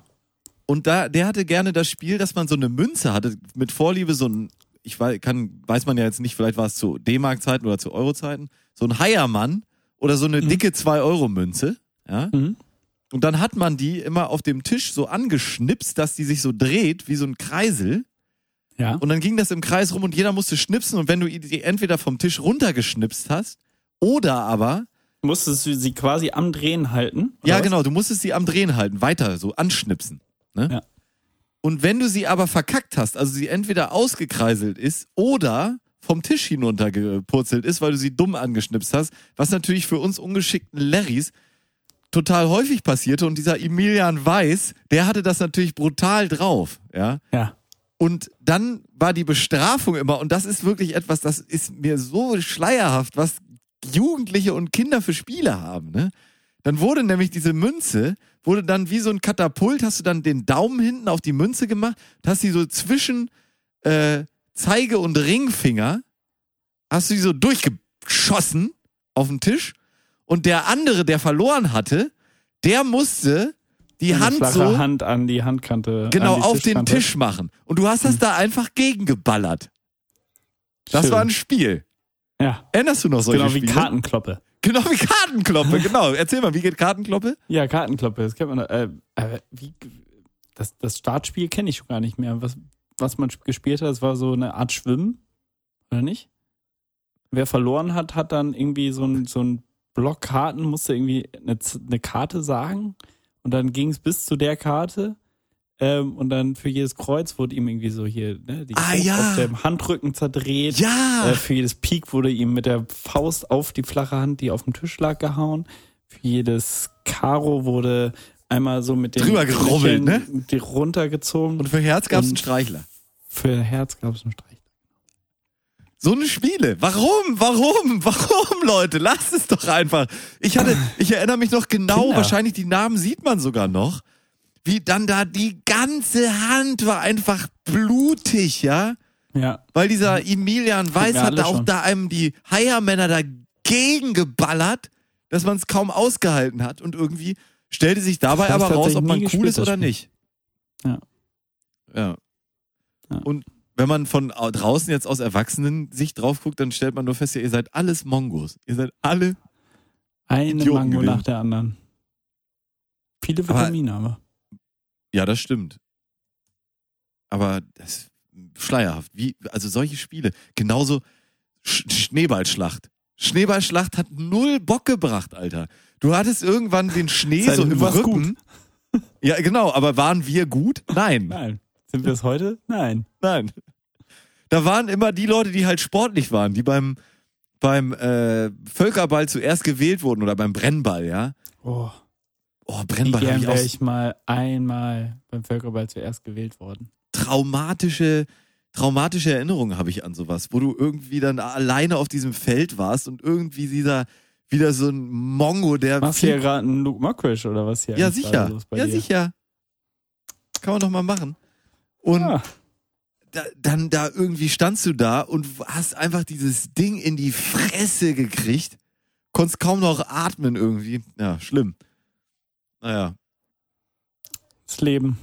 Und da, der hatte gerne das Spiel, dass man so eine Münze hatte, mit Vorliebe so ein, ich weiß, kann, weiß man ja jetzt nicht, vielleicht war es zu D-Mark-Zeiten oder zu Euro-Zeiten, so ein Heiermann oder so eine dicke 2-Euro-Münze, ja. Mhm. Und dann hat man die immer auf dem Tisch so angeschnipst, dass die sich so dreht, wie so ein Kreisel. Ja. Und dann ging das im Kreis rum und jeder musste schnipsen. Und wenn du die entweder vom Tisch runtergeschnipst hast oder aber, Musstest du sie quasi am Drehen halten? ja was? genau, du musstest sie am Drehen halten, weiter so anschnipsen. Ne? Ja. Und wenn du sie aber verkackt hast, also sie entweder ausgekreiselt ist oder vom Tisch hinuntergepurzelt ist, weil du sie dumm angeschnipst hast, was natürlich für uns ungeschickten Larrys total häufig passierte und dieser Emilian Weiß, der hatte das natürlich brutal drauf, ja. Ja. Und dann war die Bestrafung immer, und das ist wirklich etwas, das ist mir so schleierhaft, was Jugendliche und Kinder für Spiele haben, ne? Dann wurde nämlich diese Münze, wurde dann wie so ein Katapult, hast du dann den Daumen hinten auf die Münze gemacht, hast sie so zwischen äh, Zeige und Ringfinger, hast du die so durchgeschossen auf den Tisch und der andere, der verloren hatte, der musste die Eine Hand so Hand an die Handkante. genau die auf den. Tisch machen. Und du hast das da einfach gegengeballert. Das Schön. war ein Spiel. Ja. Erinnerst du noch solche Genau wie Spiele? Kartenkloppe. Genau wie Kartenkloppe, genau. Erzähl mal, wie geht Kartenkloppe? Ja, Kartenkloppe, das kennt man. Äh, äh, wie, das, das Startspiel kenne ich schon gar nicht mehr. Was, was man gespielt hat, das war so eine Art Schwimmen, oder nicht? Wer verloren hat, hat dann irgendwie so ein, so ein Block Karten, musste irgendwie eine, eine Karte sagen und dann ging es bis zu der Karte ähm, und dann für jedes Kreuz wurde ihm irgendwie so hier ne, die Ah, ja. auf dem Handrücken zerdreht. Ja! Äh, für jedes Pik wurde ihm mit der Faust auf die flache Hand, die auf dem Tisch lag, gehauen. Für jedes Karo wurde einmal so mit den Drüber gerubbelt, ne? Die runtergezogen. Und für Herz gab es einen Streichler. für Herz gab es einen Streich. So eine Spiele. Warum? Warum? Warum, Leute? Lasst es doch einfach. Ich hatte, ich erinnere mich noch genau, Kinder. wahrscheinlich die Namen sieht man sogar noch. Wie dann da die ganze Hand war einfach blutig, ja? Ja. Weil dieser Emilian Weiß hatte auch schon. da einem die Heiermänner dagegen geballert, dass man es kaum ausgehalten hat und irgendwie stellte sich dabei aber raus, ob man cool ist oder Spiel. nicht. Ja. Ja. Ja. Und wenn man von au- draußen jetzt aus Erwachsenen-Sicht drauf guckt, dann stellt man nur fest, ja, ihr seid alles Mongos. Ihr seid alle. Eine Idioten Mango gewesen. nach der anderen. Viele Aber- Vitamine aber. Ja, das stimmt. Aber das ist schleierhaft. Wie, also solche Spiele. Genauso Sch Schneeballschlacht. Schneeballschlacht hat null Bock gebracht, Alter. Du hattest irgendwann den Schnee so im Rücken. Ja, genau, aber waren wir gut? Nein. Nein. Sind wir es heute? Nein. Nein. Da waren immer die Leute, die halt sportlich waren, die beim, beim äh, Völkerball zuerst gewählt wurden oder beim Brennball, ja. Oh, Oh, Brennball habe ich auch ich mal einmal beim Völkerball zuerst gewählt worden. traumatische, traumatische Erinnerungen habe ich an sowas, wo du irgendwie dann alleine auf diesem Feld warst und irgendwie dieser, wieder so ein Mongo, der Machst du hier gerade einen Luke Mockridge oder was hier? ja sicher, ja dir? sicher. Kann man doch mal machen. Und Ah, da, dann da irgendwie standst du da und hast einfach dieses Ding in die Fresse gekriegt, konntest kaum noch atmen irgendwie. Ja, schlimm. Naja. das Leben.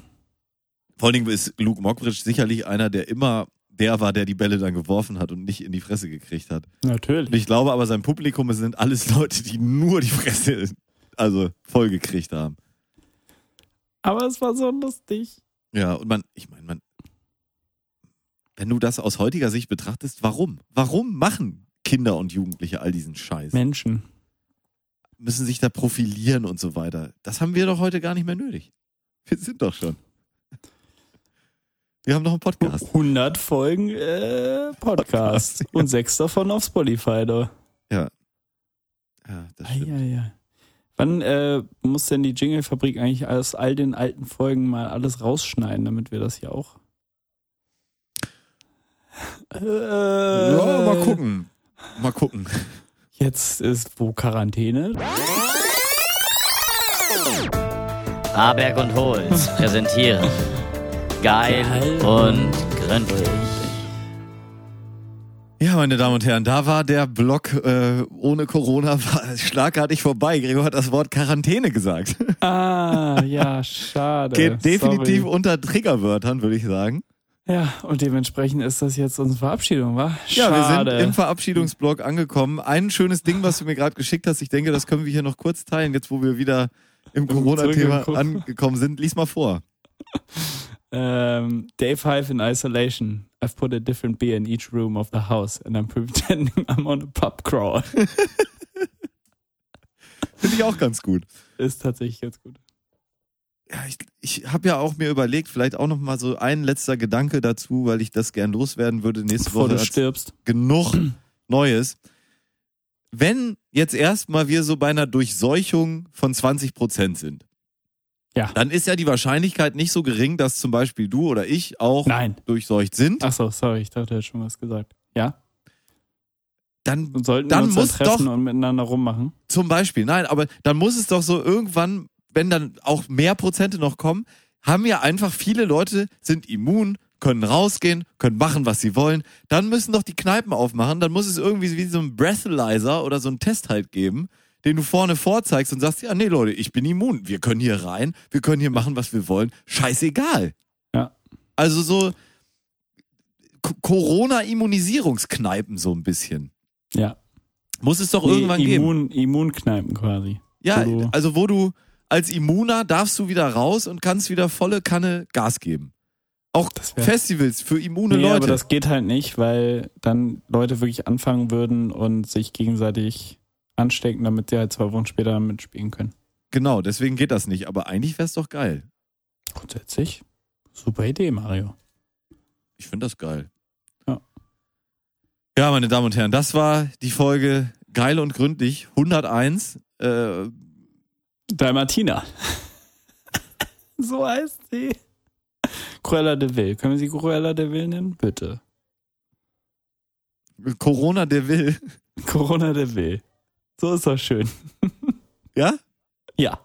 Vor allen Dingen ist Luke Mockridge sicherlich einer, der immer der war, der die Bälle dann geworfen hat und nicht in die Fresse gekriegt hat. Natürlich. Und ich glaube aber, sein Publikum sind alles Leute, die nur die Fresse also voll gekriegt haben. Aber es war so lustig. Ja, und man, ich meine, man, wenn du das aus heutiger Sicht betrachtest, warum? Warum machen Kinder und Jugendliche all diesen Scheiß? Menschen. Müssen sich da profilieren und so weiter. Das haben wir doch heute gar nicht mehr nötig. Wir sind doch schon. Wir haben noch einen Podcast. 100 Folgen äh, Podcast. ja. Und sechs davon auf Spotify, da. Ja. Ja, das stimmt. Eieiei. Wann äh, muss denn die Jingle-Fabrik eigentlich aus all den alten Folgen mal alles rausschneiden, damit wir das hier auch. Äh, Ja, mal gucken. Mal gucken. Jetzt ist wo Quarantäne. Haberg und Holz präsentieren. Geil Geil und gründlich. Ja, meine Damen und Herren, da war der Block äh, ohne Corona schlagartig vorbei. Gregor hat das Wort Quarantäne gesagt. Ah, ja, schade. Geht definitiv Sorry. unter Triggerwörtern, würde ich sagen. Ja, und dementsprechend ist das jetzt unsere Verabschiedung, wa? Ja, wir Schade. sind im Verabschiedungsblock angekommen. Ein schönes Ding, was du mir gerade geschickt hast, ich denke, das können wir hier noch kurz teilen, jetzt wo wir wieder im Corona-Thema angekommen sind. Lies mal vor. Ähm, Day 5 in isolation. I've put a different beer in each room of the house and I'm pretending I'm on a pub crawl. Finde ich auch ganz gut. ist tatsächlich ganz gut. Ja, ich, ich habe ja auch mir überlegt, vielleicht auch noch mal so ein letzter Gedanke dazu, weil ich das gern loswerden würde nächste Bevor Woche. du stirbst. genug Neues. Wenn jetzt erstmal wir so bei einer Durchseuchung von 20 Prozent sind, Ja. dann ist ja die Wahrscheinlichkeit nicht so gering, dass zum Beispiel du oder ich auch Nein. durchseucht sind. Ach so, sorry, ich dachte, du hättest schon was gesagt. Ja? Dann Und sollten Dann wir uns dann muss treffen doch- und miteinander rummachen? zum Beispiel, nein, aber dann muss es doch so irgendwann, wenn dann auch mehr Prozente noch kommen, haben ja einfach viele Leute, sind immun, können rausgehen, können machen, was sie wollen. Dann müssen doch die Kneipen aufmachen. Dann muss es irgendwie wie so ein Breathalyzer oder so einen Test halt geben, den du vorne vorzeigst und sagst, ja, nee, Leute, ich bin immun. Wir können hier rein, wir können hier machen, was wir wollen. Scheißegal. Ja. Also so Corona-Immunisierungskneipen so ein bisschen. Ja. Muss es doch irgendwann Nee, geben. Immun, Immunkneipen quasi. Ja, also wo du als Immuner darfst du wieder raus und kannst wieder volle Kanne Gas geben. Auch Festivals für immune Nee, Leute. aber das geht halt nicht, weil dann Leute wirklich anfangen würden und sich gegenseitig anstecken, damit sie halt zwei Wochen später mitspielen können. genau, deswegen geht das nicht. Aber eigentlich wäre es doch geil. Grundsätzlich, super Idee, Mario. Ich finde das geil. Ja. Ja, meine Damen und Herren, das war die Folge Geil und Gründlich 101. Äh, Dalmatina. so heißt sie. Cruella de Vil. Können wir sie Cruella de Vil nennen? Bitte. Corona, der will. Corona de Vil. So ist doch schön. Ja? Ja.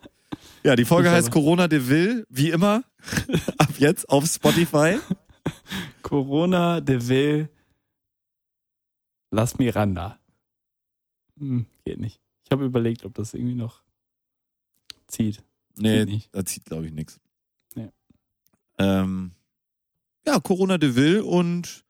Ja, die Folge Ich heißt aber. Corona, der will, wie immer. Ab jetzt auf Spotify. Corona de Vil. Las Miranda. Hm, geht nicht. Ich habe überlegt, ob das irgendwie noch zieht. Nee, nicht. da zieht, glaube ich, nichts. Nee. Ähm, ja, Corona de Vil und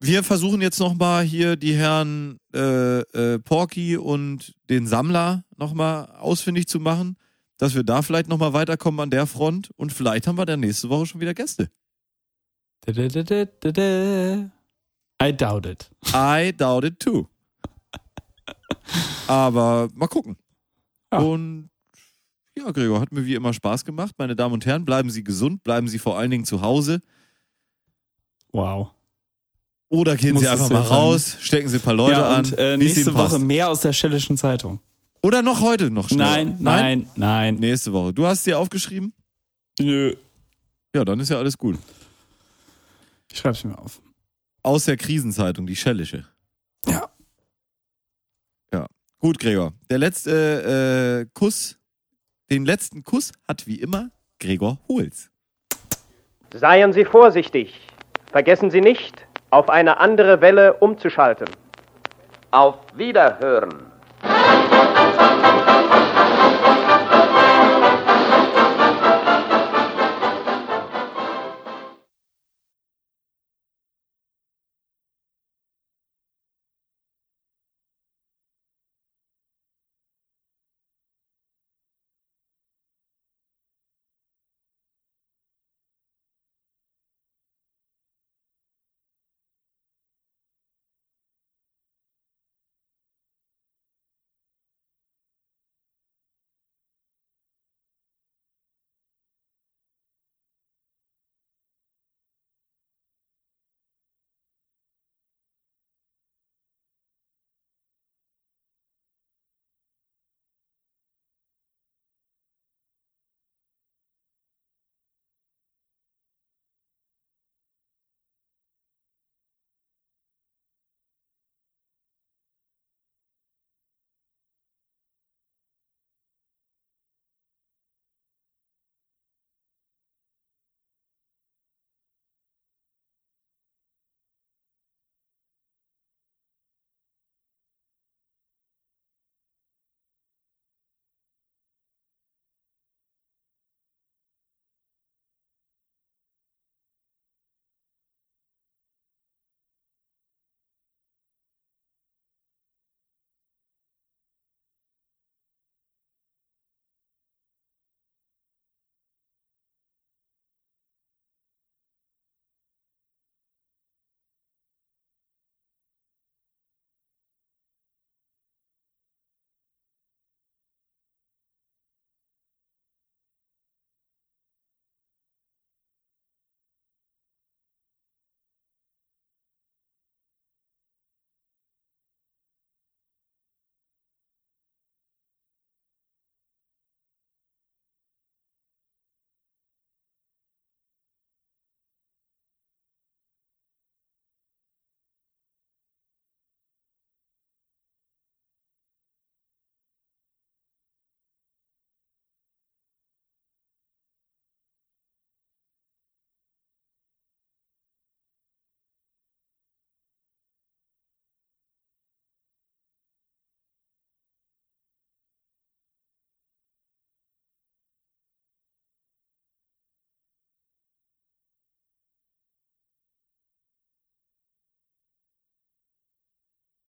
wir versuchen jetzt nochmal hier die Herren äh, äh, Porky und den Sammler nochmal ausfindig zu machen, dass wir da vielleicht nochmal weiterkommen an der Front und vielleicht haben wir dann nächste Woche schon wieder Gäste. I doubt it. I doubt it too. Aber mal gucken. Ja. Und ja, Gregor, hat mir wie immer Spaß gemacht. Meine Damen und Herren, bleiben Sie gesund, bleiben Sie vor allen Dingen zu Hause. Wow. Oder gehen Sie einfach mal raus, stecken Sie ein paar Leute ja, an. und äh, es nächste Woche passt. mehr aus der Schellischen Zeitung. Oder noch heute noch schnell. Nein, nein, nein. Nächste Woche. Du hast dir aufgeschrieben? Nö. Ja, dann ist ja alles gut. Ich schreib's mir auf. Aus der Krisenzeitung, die Schellische. Ja. Gut, Gregor. Der letzte äh, Kuss, den letzten Kuss hat wie immer Gregor Holz. Seien Sie vorsichtig. Vergessen Sie nicht, auf eine andere Welle umzuschalten. Auf Wiederhören.